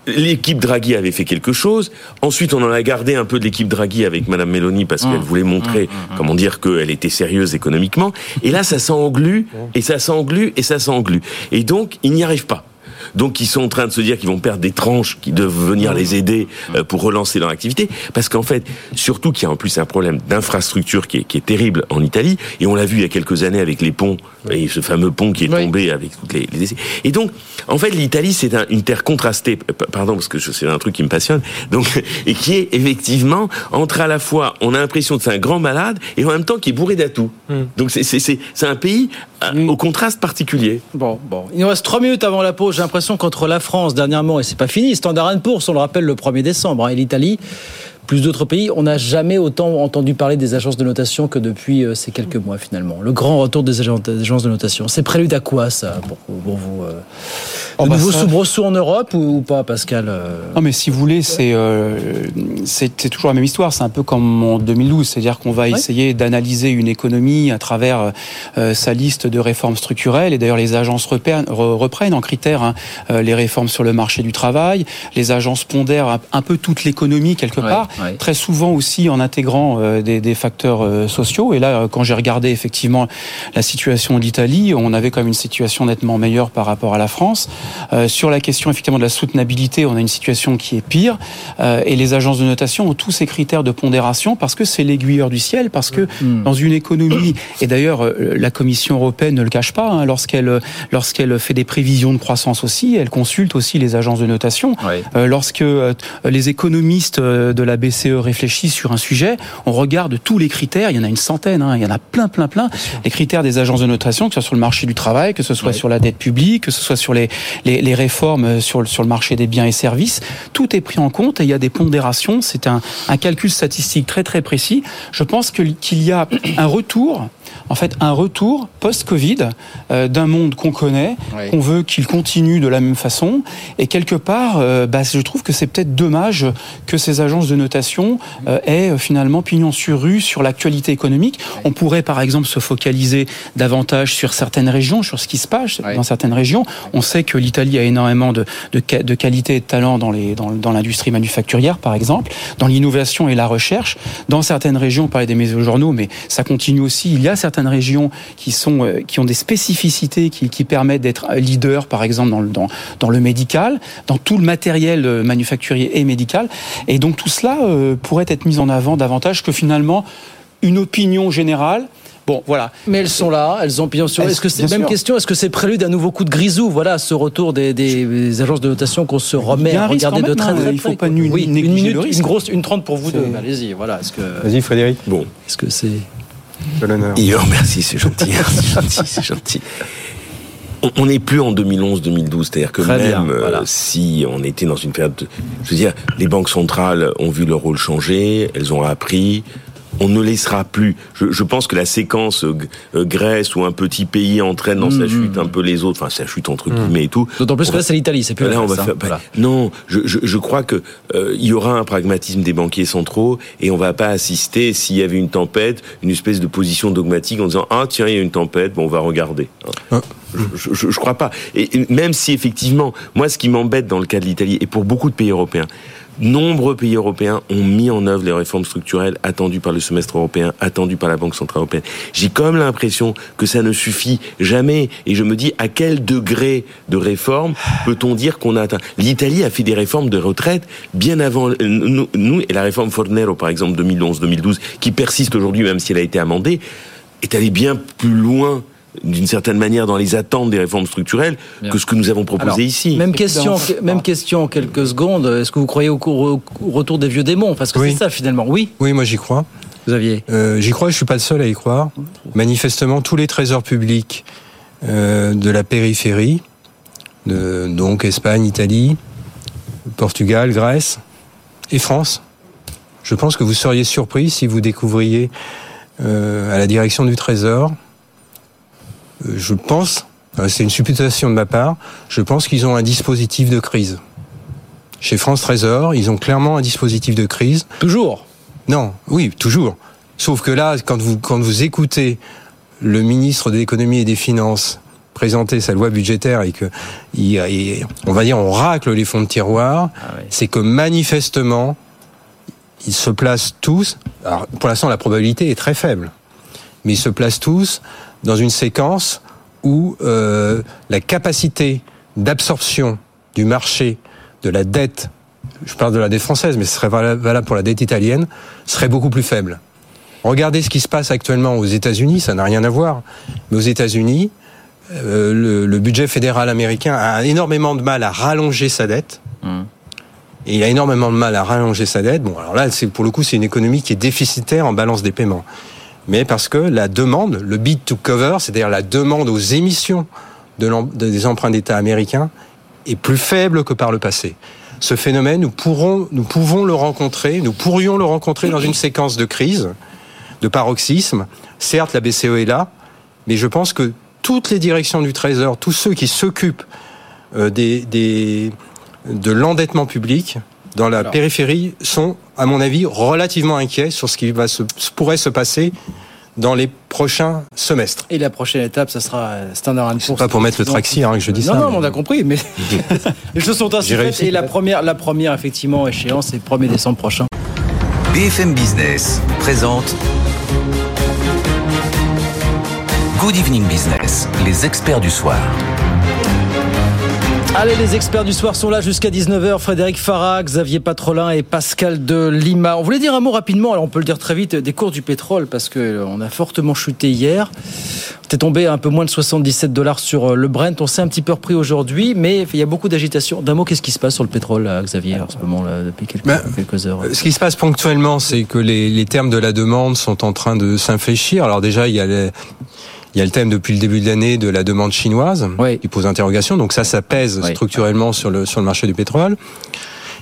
L'équipe Draghi avait fait quelque chose. Ensuite, on en a gardé un peu de l'équipe Draghi avec Madame Meloni parce Mmh. qu'elle voulait montrer, comment dire, qu'elle était sérieuse économiquement. Et là, ça s'englue, et ça s'englue, et ça s'englue. Et donc, ils n'y arrivent pas. Donc, ils sont en train de se dire qu'ils vont perdre des tranches qui doivent venir les aider euh, pour relancer leur activité. Parce qu'en fait, surtout qu'il y a en plus un problème d'infrastructure qui est, qui est terrible en Italie. Et on l'a vu il y a quelques années avec les ponts, et ce fameux pont qui est tombé avec toutes les, les essais. Et donc, en fait, l'Italie, c'est un- une terre contrastée. Pardon, parce que c'est un truc qui me passionne. Donc, et qui est effectivement entre à la fois, on a l'impression que c'est un grand malade, et en même temps qui est bourré d'atouts. Donc, c'est- c'est c'est- c'est un pays euh, au contraste particulier. Bon, bon. Il nous reste trois minutes avant la pause. J'ai l'impression qu'entre la France, dernièrement, et c'est pas fini, Standard Poor's, on le rappelle, le 1er décembre, hein, et l'Italie, plus d'autres pays, on n'a jamais autant entendu parler des agences de notation que depuis euh, ces quelques mois, finalement. Le grand retour des agen- des agences de notation. C'est prélude à quoi, ça, pour, pour vous euh, Oh, De bah, nouveaux ça- soubresauts en Europe ou, ou pas, Pascal euh? Non, mais si vous voulez, c'est euh, c'est toujours la même histoire. C'est un peu comme en 2012, c'est-à-dire qu'on va essayer d'analyser une économie à travers euh, sa liste de réformes structurelles. Et d'ailleurs, les agences reprennent en critère hein, les réformes sur le marché du travail. Les agences pondèrent un, un peu toute l'économie quelque Ouais, part, très souvent aussi en intégrant euh, des, des facteurs euh, sociaux. Et là, euh, quand j'ai regardé effectivement la situation d'Italie, on avait quand même une situation nettement meilleure par rapport à la France. Euh, sur la question effectivement de la soutenabilité, on a une situation qui est pire. Euh, et les agences de notation ont tous ces critères de pondération parce que c'est l'aiguilleur du ciel, parce que dans une économie, et d'ailleurs la Commission européenne ne le cache pas, hein, lorsqu'elle lorsqu'elle fait des prévisions de croissance aussi, elle consulte aussi les agences de notation. Euh, lorsque les économistes de la BCE réfléchissent sur un sujet, on regarde tous les critères, il y en a une centaine, hein, il y en a plein, plein, plein, les critères des agences de notation, que ce soit sur le marché du travail, que ce soit sur la dette publique, que ce soit sur les, les, les réformes euh, sur, le- sur le marché des biens et services, tout est pris en compte et il y a des pondérations, c'est un, un calcul statistique très très précis. Je pense qu'il y a un retour en fait un retour post-Covid euh, d'un monde qu'on connaît, qu'on veut qu'il continue de la même façon. Et quelque part, euh, bah, je trouve que c'est peut-être dommage que ces agences de notation euh, aient finalement pignon sur rue sur l'actualité économique. On pourrait par exemple se focaliser davantage sur certaines régions, sur ce qui se passe dans certaines régions. On sait que l'Italie a énormément de, de, qualité et de talent dans les- dans, dans l'industrie manufacturière, par exemple, dans l'innovation et la recherche. Dans certaines régions, on parlait des mésojournaux, mais ça continue aussi. Il y a certaines régions qui, sont, euh, qui ont des spécificités qui, qui permettent d'être leader, par exemple, dans le, dans, dans le médical, dans tout le matériel euh, manufacturier et médical. Et donc tout cela euh, pourrait être mis en avant davantage que finalement une opinion générale. Bon, voilà. Mais elles sont là, elles ont pignon sur Est-ce que c'est même sûr. question Est-ce que c'est prélude à un nouveau coup de grisou Voilà, ce retour des, des agences de notation qu'on se remet à regarder de très hein. très Il faut près, pas Oui, une minute, le risque. une grosse, une 30 pour vous deux. Allez-y, voilà. Que Vas-y, Frédéric. Bon. est-ce que c'est De l'honneur. Merci, c'est gentil, c'est gentil, c'est gentil. On- n'est plus en 2011-2012, c'est-à-dire que Très même bien, euh, voilà. si on était dans une période, de- je veux dire, les banques centrales ont vu leur rôle changer, elles ont appris. On ne laissera plus. Je, je pense que la séquence euh, euh, Grèce où un petit pays entraîne dans sa chute un peu les autres, enfin sa chute entre guillemets et tout. Mm, D'autant plus que là, c'est l'Italie, c'est plus la Là, on Grèce, va hein, faire. voilà. Non, je, je, je crois que euh, il y aura un pragmatisme des banquiers centraux et on va pas assister s'il y avait une tempête, une espèce de position dogmatique en disant ah tiens il y a une tempête, bon on va regarder. hein. Je, je, je crois pas. Et même si effectivement, moi ce qui m'embête dans le cas de l'Italie et pour beaucoup de pays européens. Nombreux pays européens ont mis en œuvre les réformes structurelles attendues par le semestre européen, attendues par la Banque centrale européenne. J'ai comme l'impression que ça ne suffit jamais. Et je me dis à quel degré de réforme peut-on dire qu'on a atteint? L'Italie a fait des réformes de retraite bien avant euh, nous, nous, et la réforme Fornero par exemple 2011-2012 qui persiste aujourd'hui même si elle a été amendée est allée bien plus loin d'une certaine manière dans les attentes des réformes structurelles Bien. que ce que nous avons proposé Alors, ici. Même question, même question en quelques secondes. Est-ce que vous croyez au, retour des vieux démons? Parce que Oui. c'est ça finalement. Oui, Oui, moi j'y crois. Xavier. Euh, j'y crois, je suis pas le seul à y croire. Manifestement, tous les trésors publics euh, de la périphérie, de, donc Espagne, Italie, Portugal, Grèce et France, je pense que vous seriez surpris si vous découvriez euh, à la direction du Trésor, je pense, euh, c'est une supputation de ma part, je pense qu'ils ont un dispositif de crise. Chez France Trésor, ils ont clairement un dispositif de crise. Toujours? Non, oui, toujours. Sauf que là, quand vous, quand vous écoutez le ministre de l'économie et des finances présenté sa loi budgétaire et que il, il- on va dire on racle les fonds de tiroir, c'est que manifestement ils se placent tous. Alors pour l'instant la probabilité est très faible, mais ils se placent tous dans une séquence où euh, la capacité d'absorption du marché de la dette, je parle de la dette française, mais ce serait vala- valable pour la dette italienne, serait beaucoup plus faible. Regardez ce qui se passe actuellement aux États-Unis, ça n'a rien à voir. Mais aux États-Unis, euh, le, le budget fédéral américain a énormément de mal à rallonger sa dette. Et il a énormément de mal à rallonger sa dette. Bon, alors là, c'est pour le coup, c'est une économie qui est déficitaire en balance des paiements. Mais parce que la demande, le bid to cover, c'est-à-dire la demande aux émissions de des emprunts d'État américains, est plus faible que par le passé. Ce phénomène, nous pourrons, nous pouvons le rencontrer, nous pourrions le rencontrer dans une séquence de crise, de paroxysme. Certes, la BCE est là, mais je pense que toutes les directions du Trésor, tous ceux qui s'occupent euh, des, des, de l'endettement public dans la périphérie sont, à mon avis, relativement inquiets sur ce qui va se, pourrait se passer dans les prochains semestres. Et la prochaine étape, ça sera Standard Poor's. C'est pas pour mettre le traxi hein, que je dis non, ça. Non, mais- on a compris, mais les choses sont ainsi faites. Et la première, la première, effectivement, échéance, c'est le 1er décembre prochain. BFM Business présente Good Evening Business, les experts du soir. Allez, les experts du soir sont là jusqu'à 19h. Frédéric Farah, Xavier Patrolin et Pascal de Lima. On voulait dire un mot rapidement, alors on peut le dire très vite, des cours du pétrole, parce que on a fortement chuté hier. C'était tombé à un peu moins de 77 dollars sur euh, le Brent. On s'est un petit peu repris aujourd'hui, mais il y a beaucoup d'agitation. D'un mot, qu'est-ce qui se passe sur le pétrole, là, Xavier, en ce moment, là, depuis quelques, Ben, quelques heures? Ce qui se passe ponctuellement, c'est que les, les termes de la demande sont en train de s'infléchir. Alors déjà, il y a les- il y a le thème depuis le début de l'année de la demande chinoise qui pose interrogation. Donc ça, ça pèse structurellement sur le sur le marché du pétrole.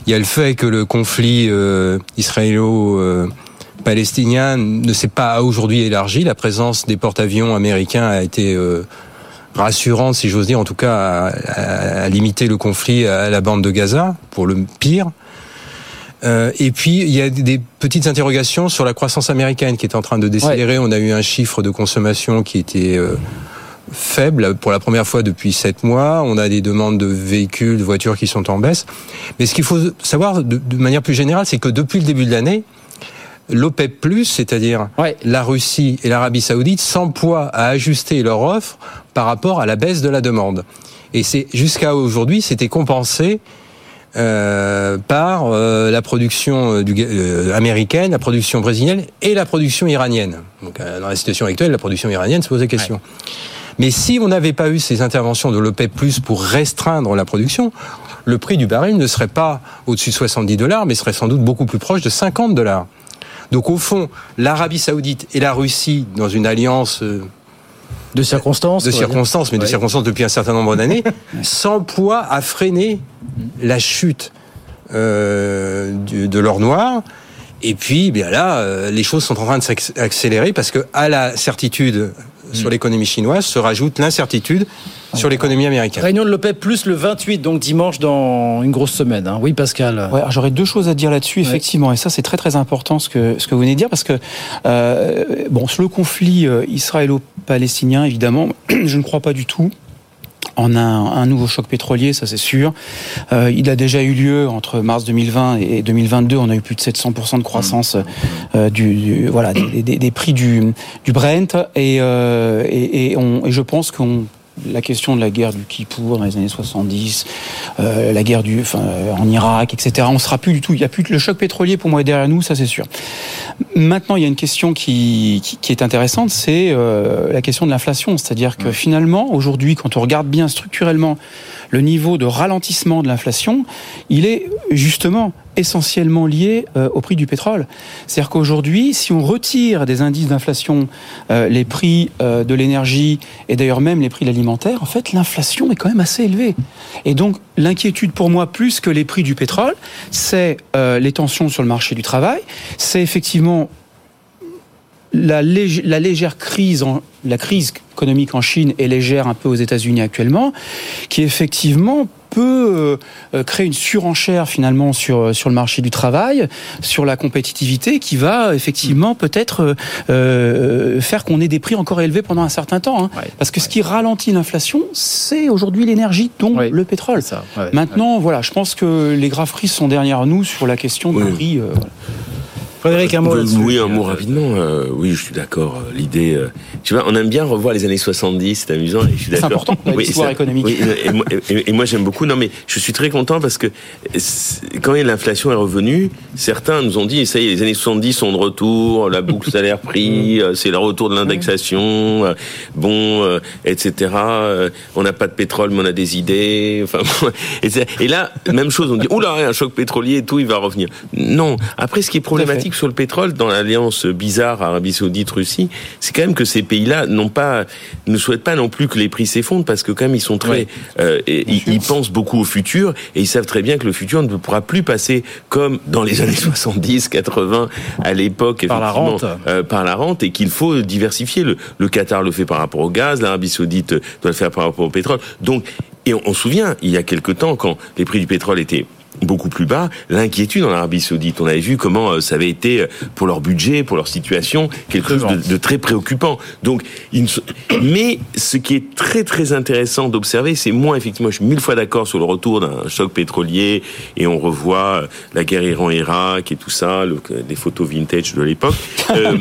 Il y a le fait que le conflit euh, israélo-palestinien ne s'est pas aujourd'hui élargi. La présence des porte-avions américains a été euh, rassurante, si j'ose dire, en tout cas à, à- à limiter le conflit à la bande de Gaza, pour le pire. Euh, et puis, il y a des petites interrogations sur la croissance américaine qui est en train de décélérer. On a eu un chiffre de consommation qui était euh, faible pour la première fois depuis sept mois. On a des demandes de véhicules, de voitures qui sont en baisse. Mais ce qu'il faut savoir de, de manière plus générale, c'est que depuis le début de l'année, l'OPEP+, c'est-à-dire la Russie et l'Arabie Saoudite, s'emploient à ajuster leur offre par rapport à la baisse de la demande. Et c'est jusqu'à aujourd'hui, c'était compensé euh, par euh, la production euh, du, euh, américaine, la production brésilienne et la production iranienne. Donc, euh, dans la situation actuelle, la production iranienne se pose la question. Mais si on n'avait pas eu ces interventions de l'OPEP+, pour restreindre la production, le prix du baril ne serait pas au-dessus de 70 dollars, mais serait sans doute beaucoup plus proche de 50 dollars. Donc au fond, l'Arabie Saoudite et la Russie, dans une alliance euh, de circonstances, de circonstances, mais de circonstances depuis un certain nombre d'années, s'emploient à freiner la chute euh, du- de l'or noir. Et puis, bien là, euh, les choses sont en train de s'accélérer parce que à la certitude sur l'économie chinoise se rajoute l'incertitude sur l'économie américaine. Réunion de l'OPEP plus le 28, donc dimanche dans une grosse semaine. hein. Oui, Pascal. Ouais, j'aurais deux choses à dire là-dessus, effectivement, et ça c'est très très important ce que ce que vous venez de dire, parce que euh, bon, sur le conflit euh, israélo-palestinien, évidemment, je ne crois pas du tout en un, un nouveau choc pétrolier, ça c'est sûr. Euh, il a déjà eu lieu entre mars 2020 et 2022. On a eu plus de 700% de croissance euh, du, du- voilà des, des- des prix du, du Brent et, euh, et, et on, et je pense qu'on la question de la guerre du Kippour dans les années 70, euh, la guerre du, enfin, euh, en Irak, etc. On sera plus du tout. Il y a plus que le choc pétrolier pour moi est derrière nous, ça c'est sûr. Maintenant, il y a une question qui, qui, qui est intéressante, c'est euh, la question de l'inflation. C'est-à-dire que finalement, aujourd'hui, quand on regarde bien structurellement le niveau de ralentissement de l'inflation, il est justement essentiellement lié euh, au prix du pétrole. C'est-à-dire qu'aujourd'hui, si on retire des indices d'inflation euh, les prix euh, de l'énergie et d'ailleurs même les prix de l'alimentaire, en fait, l'inflation est quand même assez élevée. Et donc, l'inquiétude pour moi, plus que les prix du pétrole, c'est les tensions sur le marché du travail, c'est effectivement la, lég- la légère crise, la crise économique en Chine est légère un peu aux États-Unis actuellement, qui effectivement peut euh, créer une surenchère finalement sur sur le marché du travail, sur la compétitivité, qui va effectivement peut-être euh, faire qu'on ait des prix encore élevés pendant un certain temps. Hein. Parce que ce qui ralentit l'inflation, c'est aujourd'hui l'énergie, dont le pétrole. Ça, Maintenant, voilà, je pense que les graves crises sont derrière nous sur la question du prix. euh, voilà. Frédéric, un mot là-dessus. Oui, un mot rapidement. euh, oui, je suis d'accord. euh, L'idée, euh, tu vois, on aime bien revoir les années 70, c'est amusant. Et je suis C'est d'accord. important, dans l'histoire économique. oui, et, moi- et- et moi, j'aime beaucoup. Non, mais je suis très content parce que c'est- quand l'inflation est revenue, certains nous ont dit, ça y est, les années 70 sont de retour, la boucle salaire-prix, euh, c'est le retour de l'indexation, euh, bon, euh, etc. On n'a pas de pétrole, mais on a des idées. Enfin, et là, même chose. On dit, oula, un choc pétrolier et tout, il va revenir. Non. Après, ce qui est problématique sur le pétrole dans l'alliance bizarre Arabie Saoudite-Russie, c'est quand même que ces pays-là n'ont pas, ne souhaitent pas non plus que les prix s'effondrent parce que quand même ils sont très, euh, et ils, ils pensent beaucoup au futur et ils savent très bien que le futur ne pourra plus passer comme dans les années 70, 80 à l'époque Par la rente. euh, par la rente et qu'il faut diversifier. Le, le Qatar le fait par rapport au gaz, l'Arabie Saoudite doit le faire par rapport au pétrole. Donc, et on, on se souvient, il y a quelque temps, quand les prix du pétrole étaient beaucoup plus bas, l'inquiétude en Arabie Saoudite. On avait vu comment euh, ça avait été euh, pour leur budget, pour leur situation, quelque chose de, de très préoccupant. Donc, mais ce qui est très très intéressant d'observer, c'est moi effectivement, je suis mille fois d'accord sur le retour d'un choc pétrolier et on revoit euh, la guerre Iran-Irak et tout ça, le- des photos vintage de l'époque. Euh,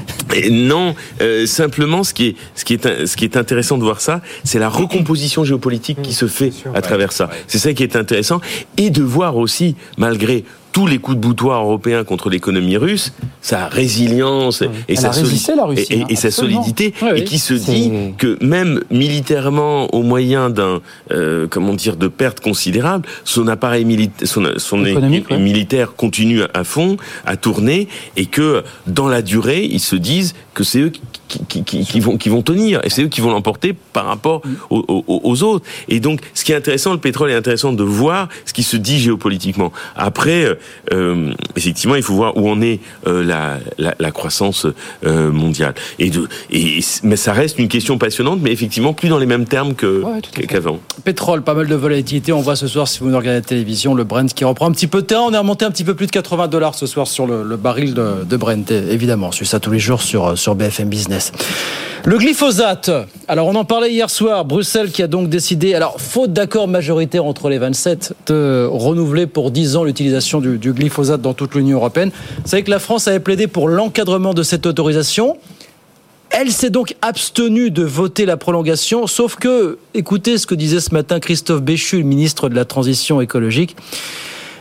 non, euh, simplement, ce qui est ce qui est ce qui est intéressant de voir ça, c'est la recomposition géopolitique qui se fait à travers ça. C'est ça qui est intéressant et de voir aussi, malgré tous les coups de boutoir européens contre l'économie russe, sa résilience et, Elle sa, a résisté, soli- la Russie, et- et- hein, et sa absolument. solidité, Oui, et qui se dit que même militairement, au moyen d'un, euh, comment dire, de pertes considérables, son appareil son, son militaire continue à fond, à tourner, et que dans la durée, ils se disent que c'est eux qui, qui, qui, qui vont, qui vont tenir, et c'est eux qui vont l'emporter par rapport aux, aux- aux autres. Et donc, ce qui est intéressant, le pétrole est intéressant de voir ce qui se dit géopolitiquement. Après, euh, euh, effectivement, il faut voir où en est euh, la, la, la croissance euh, mondiale. Et, de, et mais ça reste une question passionnante, mais effectivement plus dans les mêmes termes que qu'avant. Pétrole, pas mal de volatilité. On voit ce soir, si vous nous regardez la télévision, le Brent qui reprend un petit peu de terrain. On est remonté un petit peu plus de 80 dollars ce soir sur le, le baril de, de Brent. Et évidemment, on suit ça tous les jours sur, sur BFM Business. Le glyphosate. Alors, on en parlait hier soir. Bruxelles qui a donc décidé, alors, faute d'accord majoritaire entre les 27, de renouveler pour 10 ans l'utilisation du, glyphosate dans toute l'Union européenne. Vous savez que la France avait plaidé pour l'encadrement de cette autorisation. Elle s'est donc abstenue de voter la prolongation, sauf que, écoutez ce que disait ce matin Christophe Béchu, le ministre de la Transition écologique.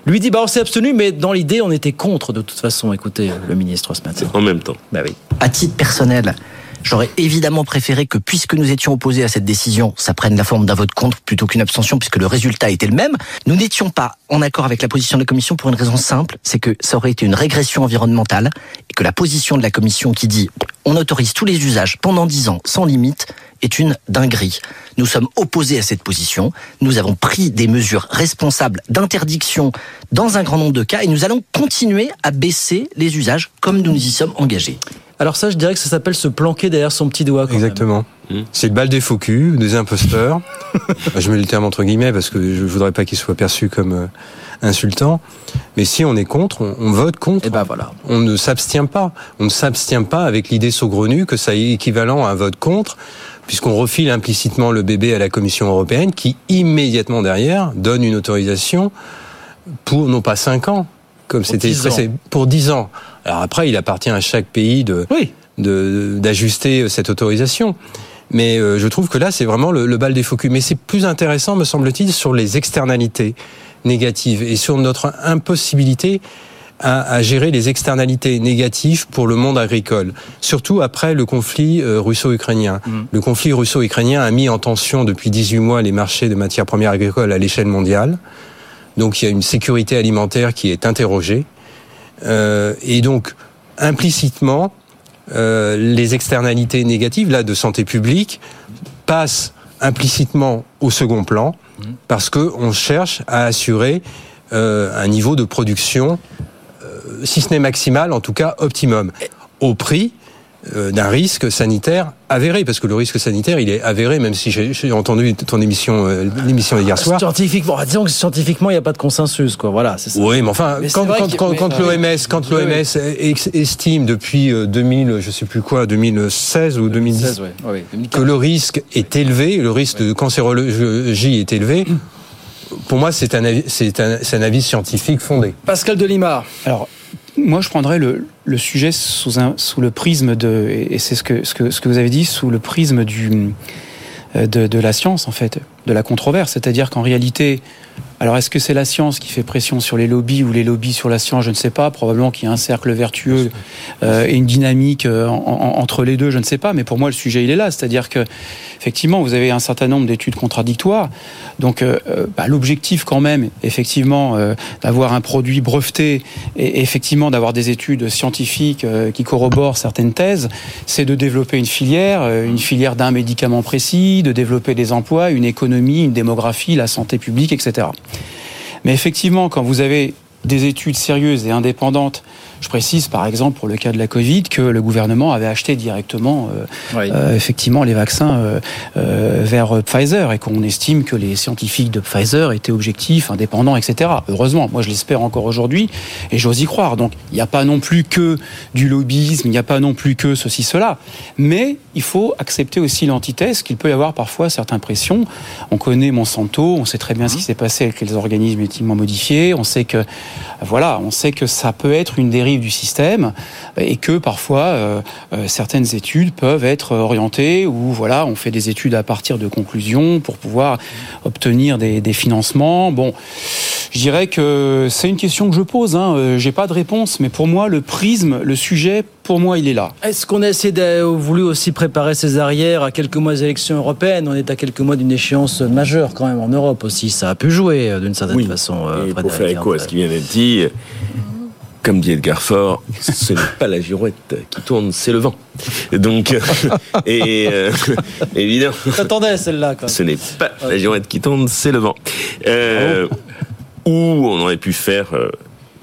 Lui dit, bah on s'est abstenu, mais dans l'idée, on était contre de toute façon. Écoutez, le ministre ce matin. En même temps. Bah oui. À titre personnel, j'aurais évidemment préféré que, puisque nous étions opposés à cette décision, ça prenne la forme d'un vote contre plutôt qu'une abstention, puisque le résultat était le même. Nous n'étions pas en accord avec la position de la Commission pour une raison simple, c'est que ça aurait été une régression environnementale, et que la position de la Commission qui dit on autorise tous les usages pendant 10 ans sans limite est une dinguerie. Nous sommes opposés à cette position. Nous avons pris des mesures responsables d'interdiction dans un grand nombre de cas et nous allons continuer à baisser les usages comme nous nous y sommes engagés. Alors ça, je dirais que ça s'appelle se planquer derrière son petit doigt. Quand Exactement. C'est le bal des faux culs, des imposteurs. je mets le terme entre guillemets parce que je voudrais pas qu'il soit perçu comme euh, insultant. Mais si on est contre, on, on vote contre. Et ben voilà. On ne s'abstient pas. On ne s'abstient pas avec l'idée saugrenue que ça est équivalent à un vote contre, puisqu'on refile implicitement le bébé à la Commission européenne, qui immédiatement derrière donne une autorisation pour non pas 5 ans, comme c'était 10 ans. expressé, pour 10 ans. Alors après, il appartient à chaque pays de de- d'ajuster cette autorisation. Mais euh, je trouve que là, c'est vraiment le, le bal des faux culs. Mais c'est plus intéressant, me semble-t-il, sur les externalités négatives et sur notre impossibilité à, à gérer les externalités négatives pour le monde agricole, surtout après le conflit euh, russo-ukrainien. Le conflit russo-ukrainien a mis en tension depuis 18 mois les marchés de matières premières agricoles à l'échelle mondiale. Donc il y a une sécurité alimentaire qui est interrogée. Euh, et donc, implicitement, euh, les externalités négatives là de santé publique passent implicitement au second plan parce que on cherche à assurer euh, un niveau de production, euh, si ce n'est maximal, en tout cas optimum, au prix d'un risque sanitaire avéré, parce que le risque sanitaire, il est avéré, même si j'ai entendu ton émission, euh, l'émission d'hier soir. Scientifiquement, disons que scientifiquement, il n'y a pas de consensus, quoi. Voilà, c'est ça. Oui, mais enfin, Mais quand, quand, quand, quand l'OMS, quand l'OMS estime depuis euh, 2000, je sais plus quoi, 2016 ou 2010, 2016, ouais. Ouais, 2015. que le risque est élevé, le risque de cancérologie est élevé. Pour moi, c'est un, avis- c'est un, avis scientifique fondé. Pascal Delimar. Alors, moi, je prendrais le, sujet sous, un, sous le prisme de, et c'est ce que, ce, que, ce que vous avez dit, sous le prisme du, euh, de, de la science, en fait, de la controverse. C'est-à-dire qu'en réalité, alors est-ce que c'est la science qui fait pression sur les lobbies ou les lobbies sur la science? Je ne sais pas. Probablement qu'il y a un cercle vertueux euh, et une dynamique euh, en- en- entre les deux, je ne sais pas. Mais pour moi, le sujet, il est là. C'est-à-dire que, effectivement, vous avez un certain nombre d'études contradictoires. Donc, euh, euh, bah, l'objectif, quand même, effectivement, euh, d'avoir un produit breveté et effectivement d'avoir des études scientifiques euh, qui corroborent certaines thèses, c'est de développer une filière, une filière d'un médicament précis, de développer des emplois, une économie, une démographie, la santé publique, etc. Mais effectivement, quand vous avez des études sérieuses et indépendantes, je précise par exemple pour le cas de la Covid que le gouvernement avait acheté directement euh, euh, effectivement les vaccins euh, vers Pfizer et qu'on estime que les scientifiques de Pfizer étaient objectifs, indépendants, etc. Heureusement, moi je l'espère encore aujourd'hui et j'ose y croire. Donc il n'y a pas non plus que du lobbyisme, il n'y a pas non plus que ceci, cela. Mais il faut accepter aussi l'antithèse qu'il peut y avoir parfois certaines pressions. On connaît Monsanto, on sait très bien ce qui s'est passé avec les organismes génétiquement modifiés, on sait que voilà, on sait que ça peut être une dérive du système et que parfois euh, euh, certaines études peuvent être orientées ou voilà, on fait des études à partir de conclusions pour pouvoir obtenir des, des financements. Bon, je dirais que c'est une question que je pose. Hein. Euh, J'ai pas de réponse, mais pour moi, le prisme, le sujet, pour moi, il est là. Est-ce qu'on a essayé de, voulu aussi préparer ses arrières à quelques mois des élections européennes? On est à quelques mois d'une échéance majeure quand même en Europe aussi. Ça a pu jouer d'une certaine façon. Et pour faire écho à ce qui vient d'être dit, comme dit Edgar Faure, ce n'est pas la girouette qui tourne, c'est le vent. Donc, et euh, évidemment. T'attendais celle-là, quoi. Ce n'est pas la girouette qui tourne, c'est le vent. Euh, Ou on aurait pu faire euh,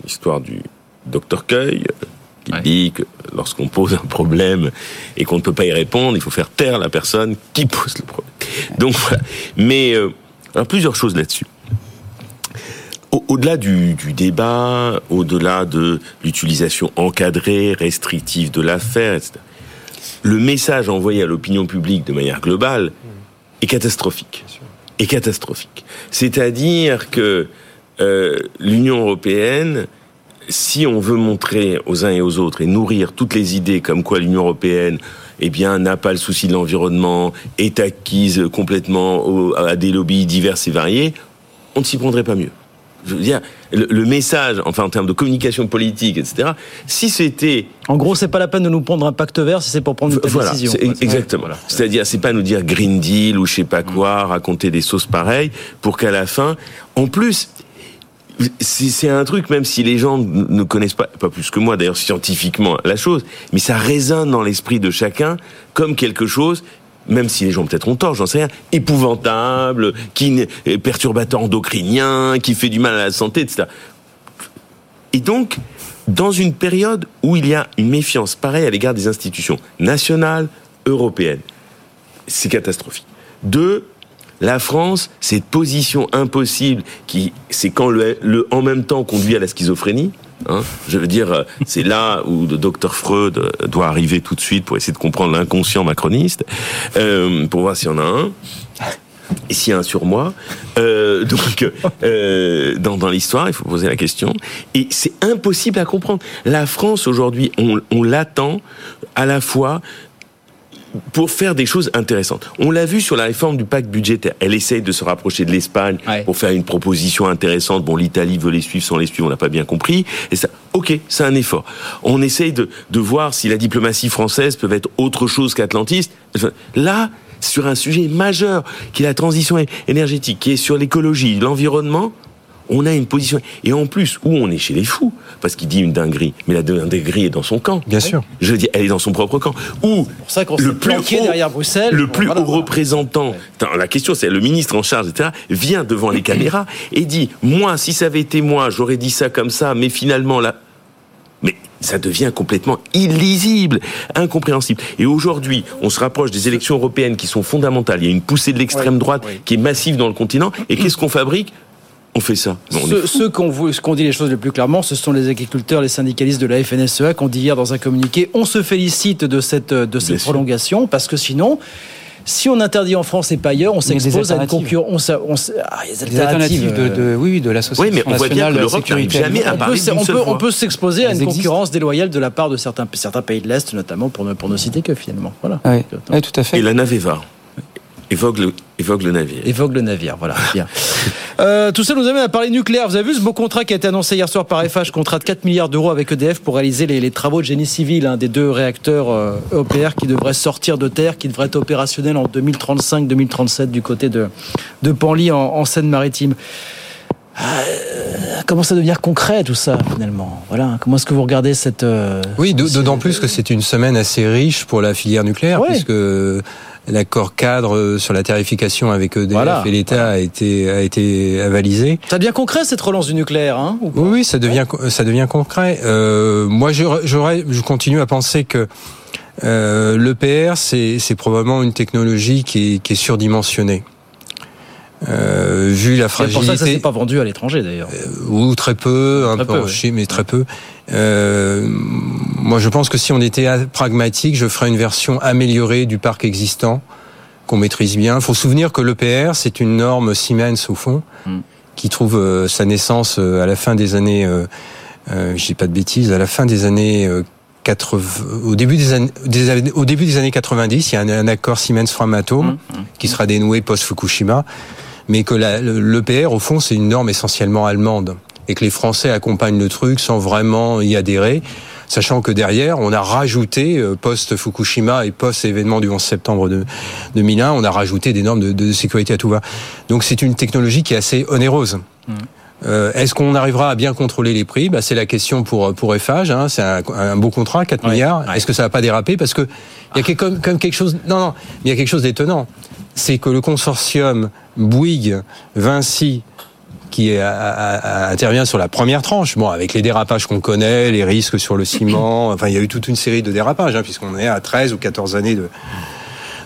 l'histoire du docteur Cueil, euh, qui dit que lorsqu'on pose un problème et qu'on ne peut pas y répondre, il faut faire taire la personne qui pose le problème. Donc voilà. Mais euh, alors plusieurs choses là-dessus. Au- Au-delà du, du débat, au-delà de l'utilisation encadrée, restrictive de l'affaire, etc., le message envoyé à l'opinion publique de manière globale est catastrophique. Est catastrophique. C'est-à-dire que euh, l'Union européenne, si on veut montrer aux uns et aux autres et nourrir toutes les idées comme quoi l'Union européenne eh bien, n'a pas le souci de l'environnement, est acquise complètement à des lobbies divers et variés, on ne s'y prendrait pas mieux. Je veux dire, le, le message, enfin en termes de communication politique, etc., si c'était En gros, c'est pas la peine de nous prendre un pacte vert si c'est pour prendre une telle voilà, décision. quoi. exactement. C'est-à-dire, c'est pas nous dire Green Deal ou je sais pas quoi, raconter des sauces pareilles, pour qu'à la fin, en plus, c'est un truc, même si les gens ne connaissent pas, pas plus que moi d'ailleurs scientifiquement la chose, mais ça résonne dans l'esprit de chacun comme quelque chose même si les gens peut-être ont tort, j'en sais rien, épouvantable, qui est perturbateur endocrinien, qui fait du mal à la santé, etc. Et donc, dans une période où il y a une méfiance pareille à l'égard des institutions nationales, européennes, c'est catastrophique. Deux, la France, cette position impossible qui, c'est quand le en même temps conduit à la schizophrénie. Hein, je veux dire, euh, c'est là où le docteur Freud euh, doit arriver tout de suite pour essayer de comprendre l'inconscient macroniste, euh, pour voir s'il y en a un. Et s'il y a un sur moi, donc dans, dans l'histoire, il faut poser la question. Et c'est impossible à comprendre. La France aujourd'hui, on, on l'attend à la fois pour faire des choses intéressantes. On l'a vu sur la réforme du pacte budgétaire. Elle essaye de se rapprocher de l'Espagne pour faire une proposition intéressante. Bon, l'Italie veut les suivre sans les suivre, on n'a pas bien compris. Et ça, ok, c'est un effort. On essaye de, de voir si la diplomatie française peut être autre chose qu'atlantiste. Là, sur un sujet majeur, qui est la transition énergétique, qui est sur l'écologie, l'environnement, on a une position. Et en plus, où on est chez les fous, parce qu'il dit une dinguerie, mais la dinguerie est dans son camp. Bien sûr. Je veux dire, elle est dans son propre camp. Ou pour ça qu'on s'est le plus haut, derrière Bruxelles. le plus voilà, haut représentant, la question c'est le ministre en charge, etc., vient devant les caméras et dit, moi, si ça avait été moi, j'aurais dit ça comme ça, mais finalement, là, Mais ça devient complètement illisible, incompréhensible. Et aujourd'hui, on se rapproche des élections européennes qui sont fondamentales. Il y a une poussée de l'extrême droite qui est massive dans le continent. Et qu'est-ce qu'on fabrique? On fait ça. Bon, ceux, ceux qu'on qu dit les choses les plus clairement, ce sont les agriculteurs, les syndicalistes de la FNSEA qui ont dit hier dans un communiqué on se félicite de cette, de cette prolongation parce que sinon. Si on interdit en France et pas ailleurs, on s'expose à une concurrence. On, on, ah, il y a des alternatives, de, de, oui, de l'association oui, mais on voit bien que l'Europe jamais à on peut, s'exposer à une concurrence déloyale de la part de certains, certains pays de l'Est, notamment pour ne, pour ne citer que finalement. Voilà. Oui, oui, tout à fait. Et la Naveva évoque le, évoque le navire. Évoque le navire, voilà. Bien. Euh, tout ça nous amène à parler nucléaire. Vous avez vu ce beau contrat qui a été annoncé hier soir par FH, contrat de 4 milliards d'euros avec EDF pour réaliser les, les, travaux de génie civil hein, des deux réacteurs euh, EPR qui devraient sortir de terre, qui devraient être opérationnels en 2035-2037 du côté de, de Panly en, en Seine-Maritime. Euh, comment ça devenir concret tout ça finalement? Voilà. Comment est-ce que vous regardez cette euh, Oui, d'autant plus que c'est une semaine assez riche pour la filière nucléaire, Ouais. puisque l'accord cadre sur la tarification avec EDF Voilà, et l'État a été a été avalisé. Ça devient concret cette relance du nucléaire, hein ou Oui, oui, ça devient ça devient concret. Euh, moi, j'aurais- je continue à penser que euh, l'EPR, c'est c'est probablement une technologie qui est, qui est surdimensionnée. Euh, vu la C'est pour ça que ça fragilité s'est pas vendu à l'étranger d'ailleurs. ou très peu, un peu, peu, en oui. Chine, mais très peu. Euh, moi, je pense que si on était pragmatique, je ferais une version améliorée du parc existant qu'on maîtrise bien. Il faut se souvenir que l'EPR, c'est une norme Siemens au fond, Mm. qui trouve euh, sa naissance euh, à la fin des années, euh, euh, je dis pas de bêtises, à la fin des années euh, 80, au début des années, des au début des années 90, il y a un, un accord Siemens-Framatome qui sera dénoué post-Fukushima, mais que l'EPR, au fond, c'est une norme essentiellement allemande et que les Français accompagnent le truc sans vraiment y adhérer. Sachant que derrière, on a rajouté, euh, post-Fukushima et post-événement du 11 septembre de 2001, on a rajouté des normes de, de sécurité à tout va. Donc c'est une technologie qui est assez onéreuse. Euh, Est-ce qu'on arrivera à bien contrôler les prix? Bah, C'est la question pour pour FH. Hein. C'est un, un beau contrat, 4 milliards. Est-ce que ça va pas déraper? Parce que il y a quelque- comme, comme quelque chose. Non, non. Il y a quelque chose d'étonnant. C'est que le consortium Bouygues, Vinci, qui est- a- a- a- intervient sur la première tranche, bon, avec les dérapages qu'on connaît, les risques sur le ciment. Enfin, il y a eu toute une série de dérapages, hein, puisqu'on est à 13 ou 14 années de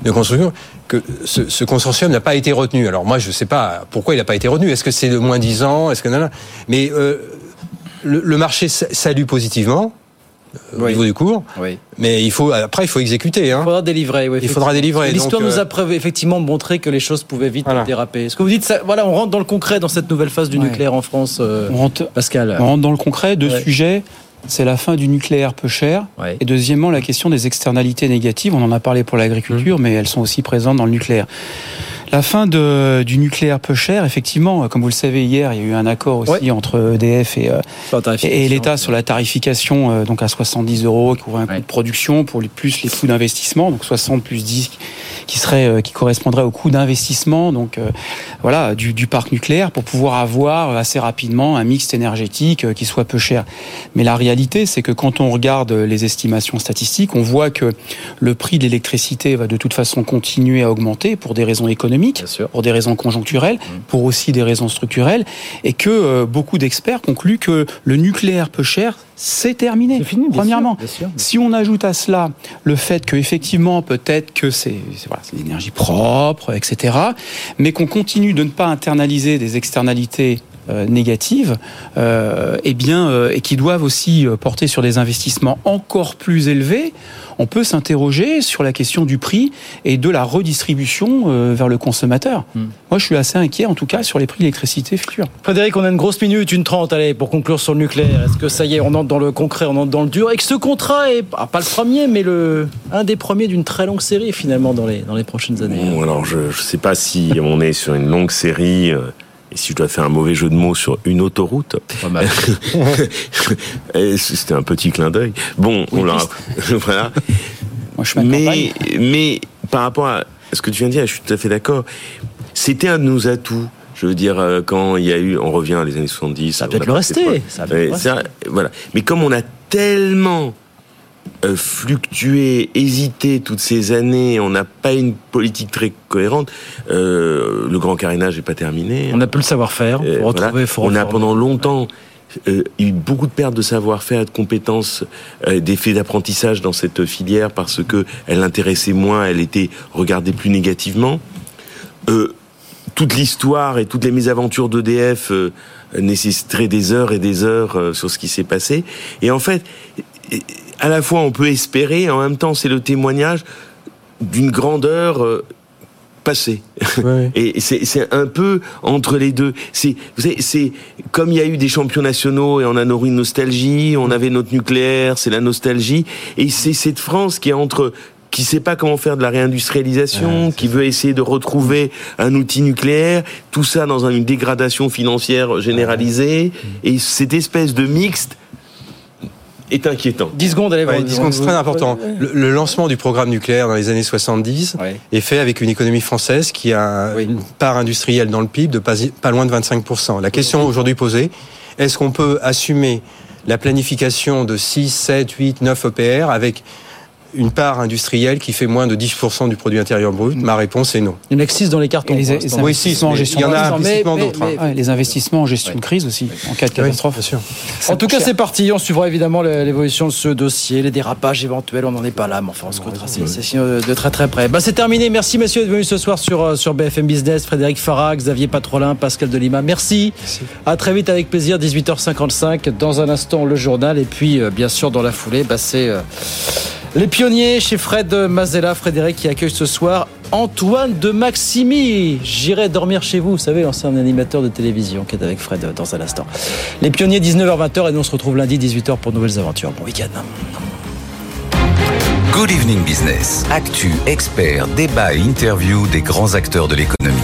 de construction, que ce, ce consortium n'a pas été retenu. Alors moi, je ne sais pas pourquoi il n'a pas été retenu. Est-ce que c'est le moins 10 ans Est-ce que. Mais euh, le, le marché sa- salue positivement euh, au niveau du cours. Oui. Mais il faut après, il faut exécuter. Hein. Il faudra délivrer. oui, Il faudra délivrer. L'histoire nous euh, a preuve- effectivement montré que les choses pouvaient vite déraper. Ce que vous dites, ça, voilà, on rentre dans le concret dans cette nouvelle phase du nucléaire en France. euh, On rentre, Pascal. on rentre dans le concret. Deux Ouais. sujets. C'est la fin du nucléaire peu cher. Et deuxièmement, la question des externalités négatives. On en a parlé pour l'agriculture, Mmh. mais elles sont aussi présentes dans le nucléaire. La fin de, du nucléaire peu cher, effectivement, comme vous le savez, hier, il y a eu un accord aussi entre EDF et, euh, l'État sur la tarification, euh, donc à 70 euros, qui couvre un coût de production, pour les, plus les coûts d'investissement, donc 60 plus 10, qui serait, euh, qui correspondrait au coût d'investissement, donc euh, voilà, du, du parc nucléaire, pour pouvoir avoir assez rapidement un mix énergétique euh, qui soit peu cher. Mais la réalité, c'est que quand on regarde les estimations statistiques, on voit que le prix de l'électricité va de toute façon continuer à augmenter pour des raisons économiques, pour des raisons conjoncturelles, pour aussi des raisons structurelles, et que euh, beaucoup d'experts concluent que le nucléaire peu cher, c'est terminé. premièrement. Si on ajoute à cela le fait que effectivement peut-être que c'est voilà, l'énergie propre, etc., mais qu'on continue de ne pas internaliser des externalités euh, négatives, euh, eh bien, euh, et qui doivent aussi porter sur des investissements encore plus élevés, on peut s'interroger sur la question du prix et de la redistribution euh, vers le consommateur. Moi, je suis assez inquiet, en tout cas, sur les prix de l'électricité futurs. Frédéric, on a une grosse minute, une trente, allez, pour conclure sur le nucléaire. Est-ce que ça y est, on entre dans le concret, on entre dans le dur Et que ce contrat est ah, pas le premier, mais le, un des premiers d'une très longue série, finalement, dans les, dans les prochaines années. Bon, alors je ne sais pas si on est sur une longue série. Et si je dois faire un mauvais jeu de mots sur une autoroute, c'était un petit clin d'œil. Bon, on l'a. voilà. mais, mais par rapport à ce que tu viens de dire, je suis tout à fait d'accord. C'était un de nos atouts. Je veux dire, euh, quand il y a eu, on revient à les années 70. Ça peut-être le rester, ça peut le rester. voilà. Mais comme on a tellement euh, fluctué, hésité toutes ces années, on n'a pas une politique très cohérente. euh, le grand carénage n'est pas terminé. On n'a plus le savoir-faire. Euh, voilà. on a pendant longtemps euh, eu beaucoup de pertes de savoir-faire, de compétences, euh, d'effets d'apprentissage dans cette filière parce que elle l'intéressait moins, elle était regardée plus négativement. Euh, toute l'histoire et toutes les mésaventures d'EDF euh, nécessiteraient des heures et des heures euh, sur ce qui s'est passé. Et en fait, à la fois on peut espérer, en même temps c'est le témoignage d'une grandeur euh, passée. Et c'est un peu entre les deux. C'est comme il y a eu des champions nationaux et on a nourri une nostalgie, on avait notre nucléaire, c'est la nostalgie. Et c'est cette France qui est entre qui sait pas comment faire de la réindustrialisation, qui veut essayer de retrouver un outil nucléaire, tout ça dans une dégradation financière généralisée, et cette espèce de mixte est inquiétant. 10 secondes, allez, Ouais, vous- 10 secondes, c'est très important. Ouais. Le, le lancement du programme nucléaire dans les années 70 est fait avec une économie française qui a une part industrielle dans le PIB de pas, pas loin de 25%. La question aujourd'hui posée, est-ce qu'on peut assumer la planification de 6, 7, 8, 9 EPR avec une part industrielle qui fait moins de 10% du produit intérieur brut Ma réponse est non. Il y en a que 6 dans les cartons. Les, les. Oui, six, investissements en mais gestion il y en a implicitement d'autres, hein. ouais, les investissements en gestion de crise aussi, en cas de catastrophe. En tout cas, c'est parti. On suivra évidemment l'évolution de ce dossier, les dérapages éventuels. On n'en est pas là, mais enfin, on se comptera de très très près. Bah, c'est terminé. Merci, messieurs, d'être venus ce soir sur, euh, sur BFM Business. Frédéric Farah, Xavier Patrolin, Pascal Delima. Merci. À très vite avec plaisir. 18h55. Dans un instant, le journal. Et puis, euh, bien sûr, dans la foulée, bah, c'est euh, les pionniers chez Fred Mazella. Frédéric qui accueille ce soir Antoine de Maximi. J'irai dormir chez vous. Vous savez, l'ancien animateur de télévision qui est avec Fred dans un instant. Les pionniers 19h-20h. Et nous, on se retrouve lundi 18h pour de nouvelles aventures. Bon week-end. Good Evening Business. Actu, experts, débat et interview des grands acteurs de l'économie.